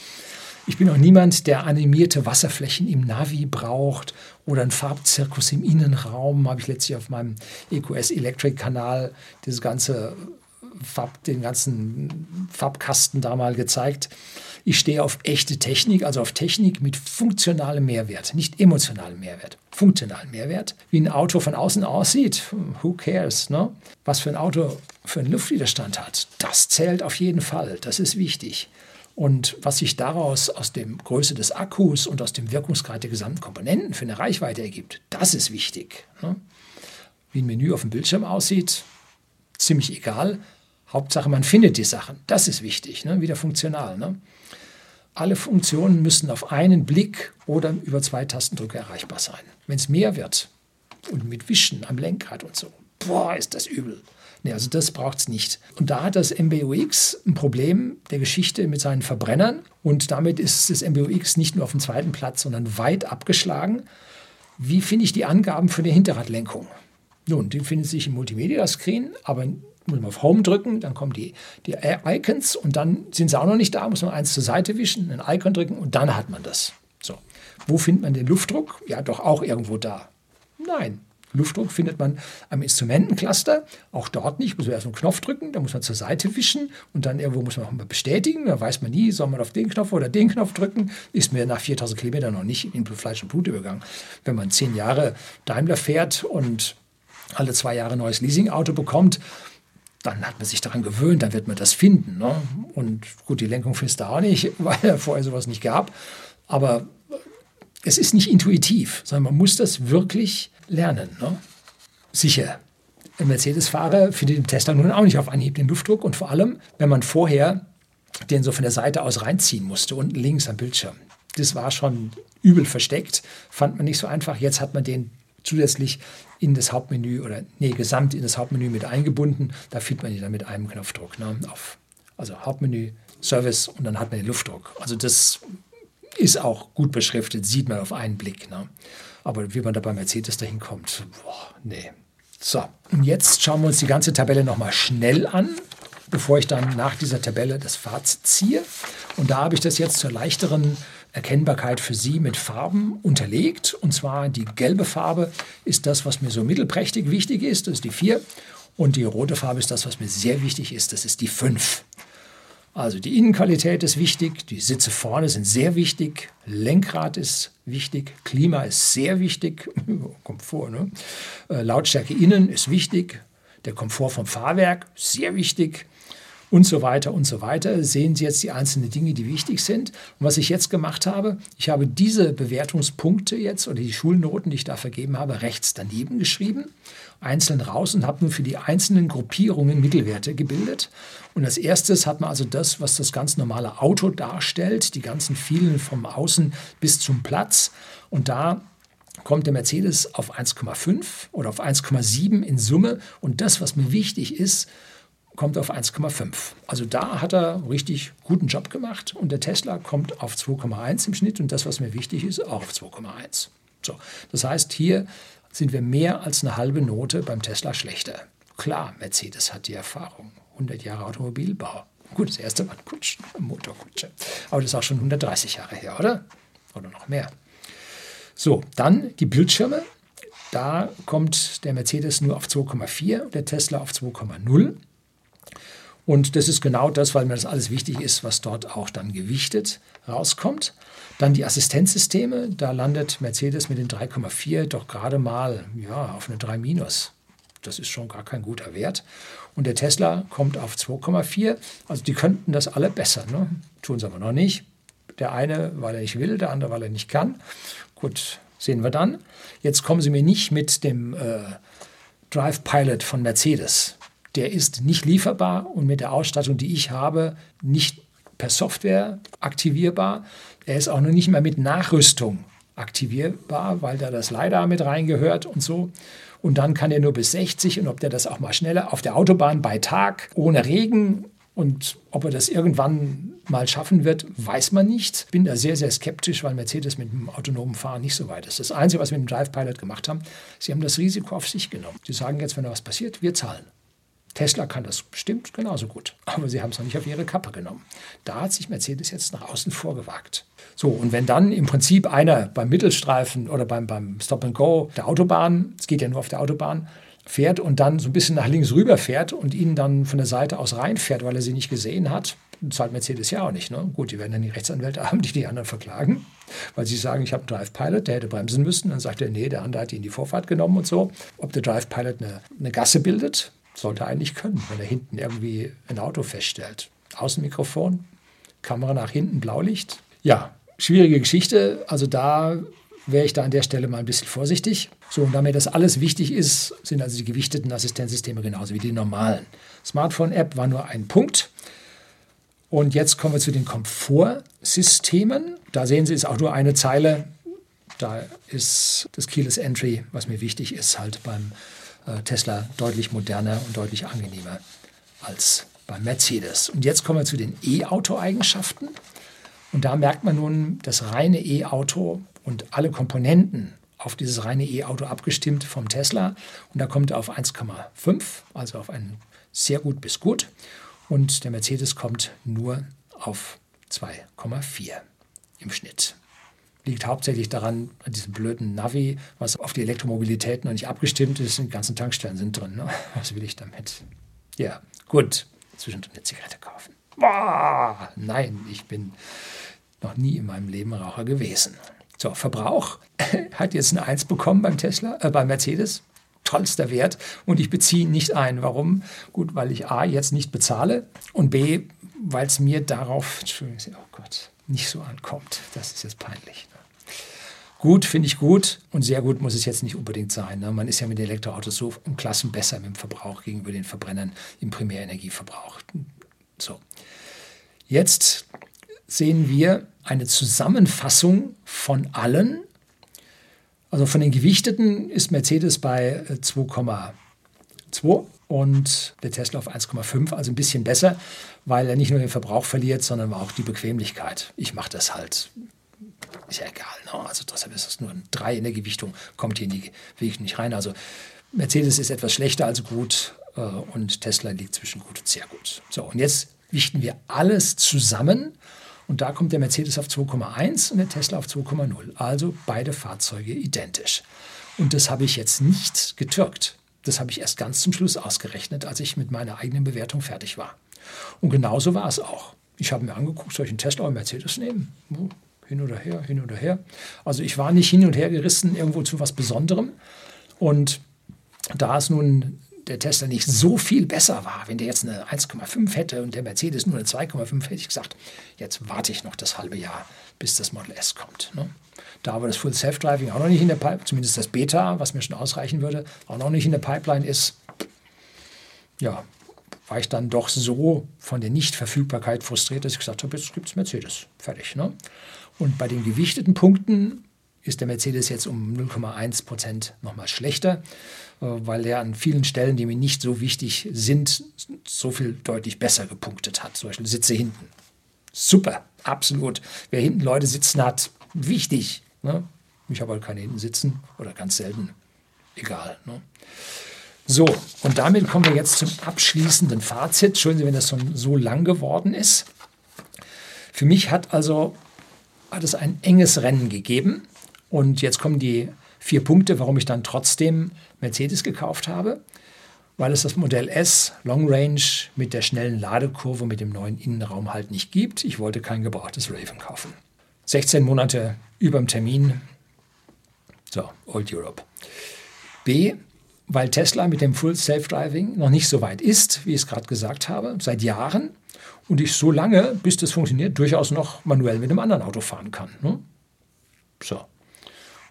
Ich bin auch niemand, der animierte Wasserflächen im Navi braucht oder einen Farbzirkus im Innenraum. Habe ich letztlich auf meinem EQS Electric Kanal dieses ganze Farb, den ganzen Farbkasten da mal gezeigt. Ich stehe auf echte Technik, also auf Technik mit funktionalem Mehrwert, nicht emotionalem Mehrwert, funktionalem Mehrwert. Wie ein Auto von außen aussieht, who cares? Ne? Was für ein Auto für einen Luftwiderstand hat, das zählt auf jeden Fall, das ist wichtig. Und was sich daraus aus der Größe des Akkus und aus dem Wirkungsgrad der gesamten Komponenten für eine Reichweite ergibt, das ist wichtig. Ne? Wie ein Menü auf dem Bildschirm aussieht, ziemlich egal. Hauptsache, man findet die Sachen. Das ist wichtig, ne? wieder funktional. Ne? Alle Funktionen müssen auf einen Blick oder über zwei Tastendrücke erreichbar sein. Wenn es mehr wird und mit Wischen am Lenkrad und so, boah, ist das übel. Nee, also das braucht es nicht. Und da hat das MBUX ein Problem der Geschichte mit seinen Verbrennern. Und damit ist das MBUX nicht nur auf dem zweiten Platz, sondern weit abgeschlagen. Wie finde ich die Angaben für die Hinterradlenkung? Nun, die finden sich im Multimedia-Screen, aber muss man auf Home drücken, dann kommen die, die Icons und dann sind sie auch noch nicht da, muss man eins zur Seite wischen, ein Icon drücken und dann hat man das. So. Wo findet man den Luftdruck? Ja, doch auch irgendwo da. Nein, Luftdruck findet man am Instrumentencluster, auch dort nicht, muss man erst einen Knopf drücken, dann muss man zur Seite wischen und dann irgendwo muss man auch mal bestätigen, da weiß man nie, soll man auf den Knopf oder den Knopf drücken, ist mir nach 4000 Kilometern noch nicht in Fleisch und Blut übergangen. Wenn man zehn Jahre Daimler fährt und alle zwei Jahre neues Leasingauto bekommt, dann hat man sich daran gewöhnt, dann wird man das finden. Ne? Und gut, die Lenkung findest du auch nicht, weil er vorher sowas nicht gab. Aber es ist nicht intuitiv, sondern man muss das wirklich lernen. Ne? Sicher, ein Mercedes-Fahrer findet den Tesla nun auch nicht auf Anhieb den Luftdruck und vor allem, wenn man vorher den so von der Seite aus reinziehen musste, unten links am Bildschirm. Das war schon übel versteckt, fand man nicht so einfach. Jetzt hat man den zusätzlich in das Hauptmenü oder nee, gesamt in das Hauptmenü mit eingebunden. Da findet man die dann mit einem Knopfdruck. Ne, auf, also Hauptmenü, Service und dann hat man den Luftdruck. Also das ist auch gut beschriftet, sieht man auf einen Blick. Ne? Aber wie man da bei Mercedes dahin kommt, boah, nee. So, und jetzt schauen wir uns die ganze Tabelle nochmal schnell an, bevor ich dann nach dieser Tabelle das Fazit ziehe. Und da habe ich das jetzt zur leichteren Erkennbarkeit für Sie mit Farben unterlegt. Und zwar die gelbe Farbe ist das, was mir so mittelprächtig wichtig ist, das ist die 4. Und die rote Farbe ist das, was mir sehr wichtig ist, das ist die 5. Also die Innenqualität ist wichtig, die Sitze vorne sind sehr wichtig, Lenkrad ist wichtig, Klima ist sehr wichtig, Komfort, ne? Äh, Lautstärke innen ist wichtig, der Komfort vom Fahrwerk sehr wichtig, und so weiter und so weiter. Sehen Sie jetzt die einzelnen Dinge, die wichtig sind. Und was ich jetzt gemacht habe, ich habe diese Bewertungspunkte jetzt oder die Schulnoten, die ich da vergeben habe, rechts daneben geschrieben, einzeln raus und habe nun für die einzelnen Gruppierungen Mittelwerte gebildet. Und als erstes hat man also das, was das ganz normale Auto darstellt, die ganzen vielen vom Außen bis zum Platz. Und da kommt der Mercedes auf 1,5 oder auf 1,7 in Summe. Und das, was mir wichtig ist, kommt auf 1,5. Also da hat er richtig guten Job gemacht und der Tesla kommt auf 2,1 im Schnitt und das, was mir wichtig ist, auch auf 2,1. So, das heißt, hier sind wir mehr als eine halbe Note beim Tesla schlechter. Klar, Mercedes hat die Erfahrung. 100 Jahre Automobilbau. Gut, das erste Mal Kutschen, Motorkutsche. Aber das ist auch schon 130 Jahre her, oder? Oder noch mehr. So, dann die Bildschirme. Da kommt der Mercedes nur auf 2,4 und der Tesla auf 2,0. Und das ist genau das, weil mir das alles wichtig ist, was dort auch dann gewichtet rauskommt. Dann die Assistenzsysteme, da landet Mercedes mit den 3,4 doch gerade mal ja, auf eine 3 minus. Das ist schon gar kein guter Wert. Und der Tesla kommt auf 2,4. Also die könnten das alle besser. Ne? Tun sie aber noch nicht. Der eine, weil er nicht will, der andere, weil er nicht kann. Gut, sehen wir dann. Jetzt kommen sie mir nicht mit dem äh, Drive Pilot von Mercedes der ist nicht lieferbar und mit der Ausstattung, die ich habe, nicht per Software aktivierbar. Er ist auch noch nicht mehr mit Nachrüstung aktivierbar, weil da das LiDAR mit reingehört und so. Und dann kann er nur bis 60 und ob der das auch mal schneller auf der Autobahn bei Tag ohne Regen und ob er das irgendwann mal schaffen wird, weiß man nicht. Bin da sehr, sehr skeptisch, weil Mercedes mit dem autonomen Fahren nicht so weit ist. Das Einzige, was wir mit dem Drive Pilot gemacht haben, sie haben das Risiko auf sich genommen. Sie sagen jetzt, wenn da was passiert, wir zahlen. Tesla kann das bestimmt genauso gut, aber sie haben es noch nicht auf ihre Kappe genommen. Da hat sich Mercedes jetzt nach außen vorgewagt. So, und wenn dann im Prinzip einer beim Mittelstreifen oder beim, beim Stop and Go der Autobahn, es geht ja nur auf der Autobahn, fährt und dann so ein bisschen nach links rüber fährt und ihnen dann von der Seite aus reinfährt, weil er sie nicht gesehen hat, zahlt Mercedes ja auch nicht. Ne? Gut, die werden dann die Rechtsanwälte haben, die die anderen verklagen, weil sie sagen, ich habe einen Drive Pilot, der hätte bremsen müssen. Dann sagt er, nee, der andere hat ihn in die Vorfahrt genommen und so. Ob der Drive Pilot eine, eine Gasse bildet, sollte eigentlich können, wenn er hinten irgendwie ein Auto feststellt. Außenmikrofon, Kamera nach hinten, Blaulicht. Ja, schwierige Geschichte. Also da wäre ich da an der Stelle mal ein bisschen vorsichtig. So, und da mir das alles wichtig ist, sind also die gewichteten Assistenzsysteme genauso wie die normalen. Smartphone-App war nur ein Punkt. Und jetzt kommen wir zu den Komfortsystemen. Da sehen Sie, ist auch nur eine Zeile. Da ist das Keyless Entry, was mir wichtig ist, halt beim Tesla deutlich moderner und deutlich angenehmer als beim Mercedes. Und jetzt kommen wir zu den E-Auto-Eigenschaften. Und da merkt man nun, das reine E-Auto und alle Komponenten auf dieses reine E-Auto abgestimmt vom Tesla. Und da kommt er auf 1,5, also auf einen sehr gut bis gut. Und der Mercedes kommt nur auf 2,4 im Schnitt. Liegt hauptsächlich daran, an diesem blöden Navi, was auf die Elektromobilität noch nicht abgestimmt ist. Die ganzen Tankstellen sind drin. Ne? Was will ich damit? Ja, gut. Zwischendrin eine Zigarette kaufen. Boah, nein, ich bin noch nie in meinem Leben Raucher gewesen. So, Verbrauch hat jetzt eine 1 bekommen beim Tesla, äh, beim Mercedes. Tollster Wert und ich beziehe nicht ein. Warum? Gut, weil ich A jetzt nicht bezahle und B, weil es mir darauf, Entschuldigung, oh Gott, nicht so ankommt. Das ist jetzt peinlich. Gut, finde ich gut und sehr gut muss es jetzt nicht unbedingt sein. Ne? Man ist ja mit den Elektroautos so um Klassen besser dem Verbrauch gegenüber den Verbrennern im Primärenergieverbrauch. So. Jetzt sehen wir eine Zusammenfassung von allen. Also von den Gewichteten ist Mercedes bei 2,2 äh, und der Tesla auf 1,5, also ein bisschen besser, weil er nicht nur den Verbrauch verliert, sondern auch die Bequemlichkeit. Ich mache das halt. Ist ja egal. Ne? Also deshalb ist es nur ein 3 in der Gewichtung, kommt hier in die Gewichtung nicht rein. Also Mercedes ist etwas schlechter als gut äh, und Tesla liegt zwischen gut und sehr gut. So, und jetzt wichten wir alles zusammen und da kommt der Mercedes auf 2,1 und der Tesla auf 2,0. Also beide Fahrzeuge identisch. Und das habe ich jetzt nicht getürkt. Das habe ich erst ganz zum Schluss ausgerechnet, als ich mit meiner eigenen Bewertung fertig war. Und genauso war es auch. Ich habe mir angeguckt, soll ich einen Tesla oder Mercedes nehmen? Hin oder her, hin oder her. Also ich war nicht hin und her gerissen irgendwo zu was Besonderem. Und da es nun der Tesla nicht so viel besser war, wenn der jetzt eine 1,5 hätte und der Mercedes nur eine 2,5, hätte ich gesagt, jetzt warte ich noch das halbe Jahr, bis das Model S kommt. Ne? Da aber das Full Self-Driving auch noch nicht in der Pipeline, zumindest das Beta, was mir schon ausreichen würde, auch noch nicht in der Pipeline ist, ja, war ich dann doch so von der Nichtverfügbarkeit frustriert, dass ich gesagt habe, jetzt gibt es Mercedes. Fertig. Ne? Und bei den gewichteten Punkten ist der Mercedes jetzt um 0,1 Prozent nochmal schlechter. Äh, weil er an vielen Stellen, die mir nicht so wichtig sind, so viel deutlich besser gepunktet hat. Zum Beispiel Sitze hinten. Super, absolut. Wer hinten Leute sitzen hat, wichtig. Ne? Ich habe halt keine hinten sitzen oder ganz selten. Egal. Ne? So, und damit kommen wir jetzt zum abschließenden Fazit. Entschuldigen Sie, wenn das schon so lang geworden ist. Für mich hat also hat es ein enges Rennen gegeben. Und jetzt kommen die vier Punkte, warum ich dann trotzdem Mercedes gekauft habe, weil es das Modell S Long Range mit der schnellen Ladekurve mit dem neuen Innenraum halt nicht gibt. Ich wollte kein gebrauchtes Raven kaufen. 16 Monate über dem Termin. So, Old Europe. B, weil Tesla mit dem Full Self-Driving noch nicht so weit ist, wie ich es gerade gesagt habe, seit Jahren. Und ich so lange, bis das funktioniert, durchaus noch manuell mit einem anderen Auto fahren kann. Ne? So.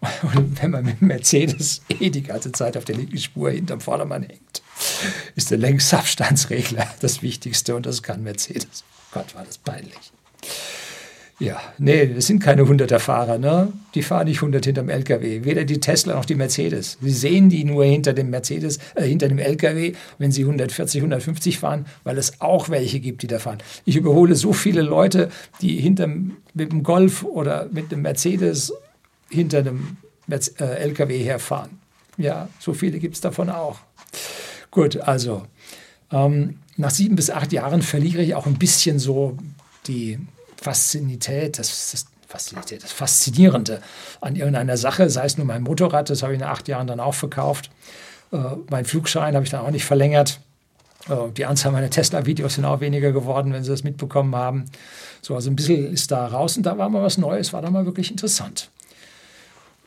Und wenn man mit Mercedes eh die ganze Zeit auf der linken Spur hinterm Vordermann hängt, ist der Längsabstandsregler das Wichtigste und das kann Mercedes. Gott, war das peinlich. Ja, nee, das sind keine 100er Fahrer, ne? Die fahren nicht 100 hinterm LKW, weder die Tesla noch die Mercedes. Sie sehen die nur hinter dem Mercedes, äh, hinter dem LKW, wenn sie 140, 150 fahren, weil es auch welche gibt, die da fahren. Ich überhole so viele Leute, die hinterm, mit dem Golf oder mit dem Mercedes hinter einem äh, LKW herfahren. Ja, so viele gibt es davon auch. Gut, also ähm, nach sieben bis acht Jahren verliere ich auch ein bisschen so die Faszinität, das, das, Faszinität, das Faszinierende an irgendeiner Sache, sei es nur mein Motorrad, das habe ich nach acht Jahren dann auch verkauft. Äh, mein Flugschein habe ich dann auch nicht verlängert. Äh, die Anzahl meiner Tesla-Videos sind auch weniger geworden, wenn Sie das mitbekommen haben. So, also ein bisschen ist da raus und da war mal was Neues, war da mal wirklich interessant.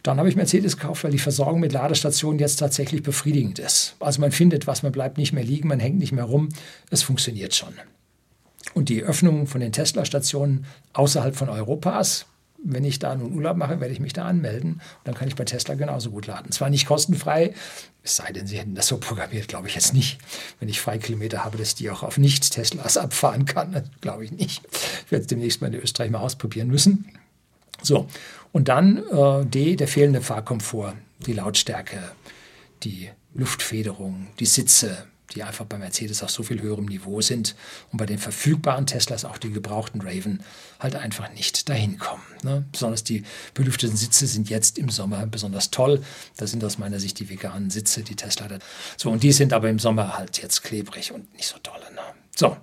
Dann habe ich Mercedes gekauft, weil die Versorgung mit Ladestationen jetzt tatsächlich befriedigend ist. Also man findet was, man bleibt nicht mehr liegen, man hängt nicht mehr rum. Es funktioniert schon. Und die Öffnung von den Tesla-Stationen außerhalb von Europas, wenn ich da einen Urlaub mache, werde ich mich da anmelden. Und dann kann ich bei Tesla genauso gut laden. Zwar nicht kostenfrei, es sei denn, sie hätten das so programmiert, glaube ich jetzt nicht. Wenn ich Freikilometer habe, dass die auch auf Nicht-Teslas abfahren kann, glaube ich nicht. Ich werde es demnächst mal in Österreich mal ausprobieren müssen. So, und dann äh, D, der fehlende Fahrkomfort, die Lautstärke, die Luftfederung, die Sitze, die einfach bei Mercedes auf so viel höherem Niveau sind und bei den verfügbaren Teslas, auch die gebrauchten Raven, halt einfach nicht dahin kommen. Ne? Besonders die belüfteten Sitze sind jetzt im Sommer besonders toll. Da sind aus meiner Sicht die veganen Sitze, die Tesla. So, und die sind aber im Sommer halt jetzt klebrig und nicht so toll. Ne? So,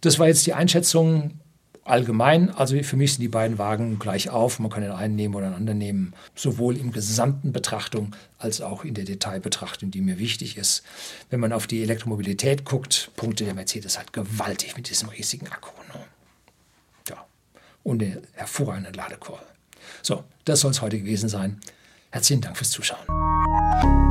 das war jetzt die Einschätzung allgemein, also für mich sind die beiden Wagen gleich auf. Man kann den einen nehmen oder den anderen nehmen, sowohl im gesamten Betrachtung als auch in der Detailbetrachtung, die mir wichtig ist. Wenn man auf die Elektromobilität guckt, punkte der Mercedes halt gewaltig mit diesem riesigen Akku. Ne? Ja, und der hervorragenden Ladekurve. So, das soll es heute gewesen sein. Herzlichen Dank fürs Zuschauen.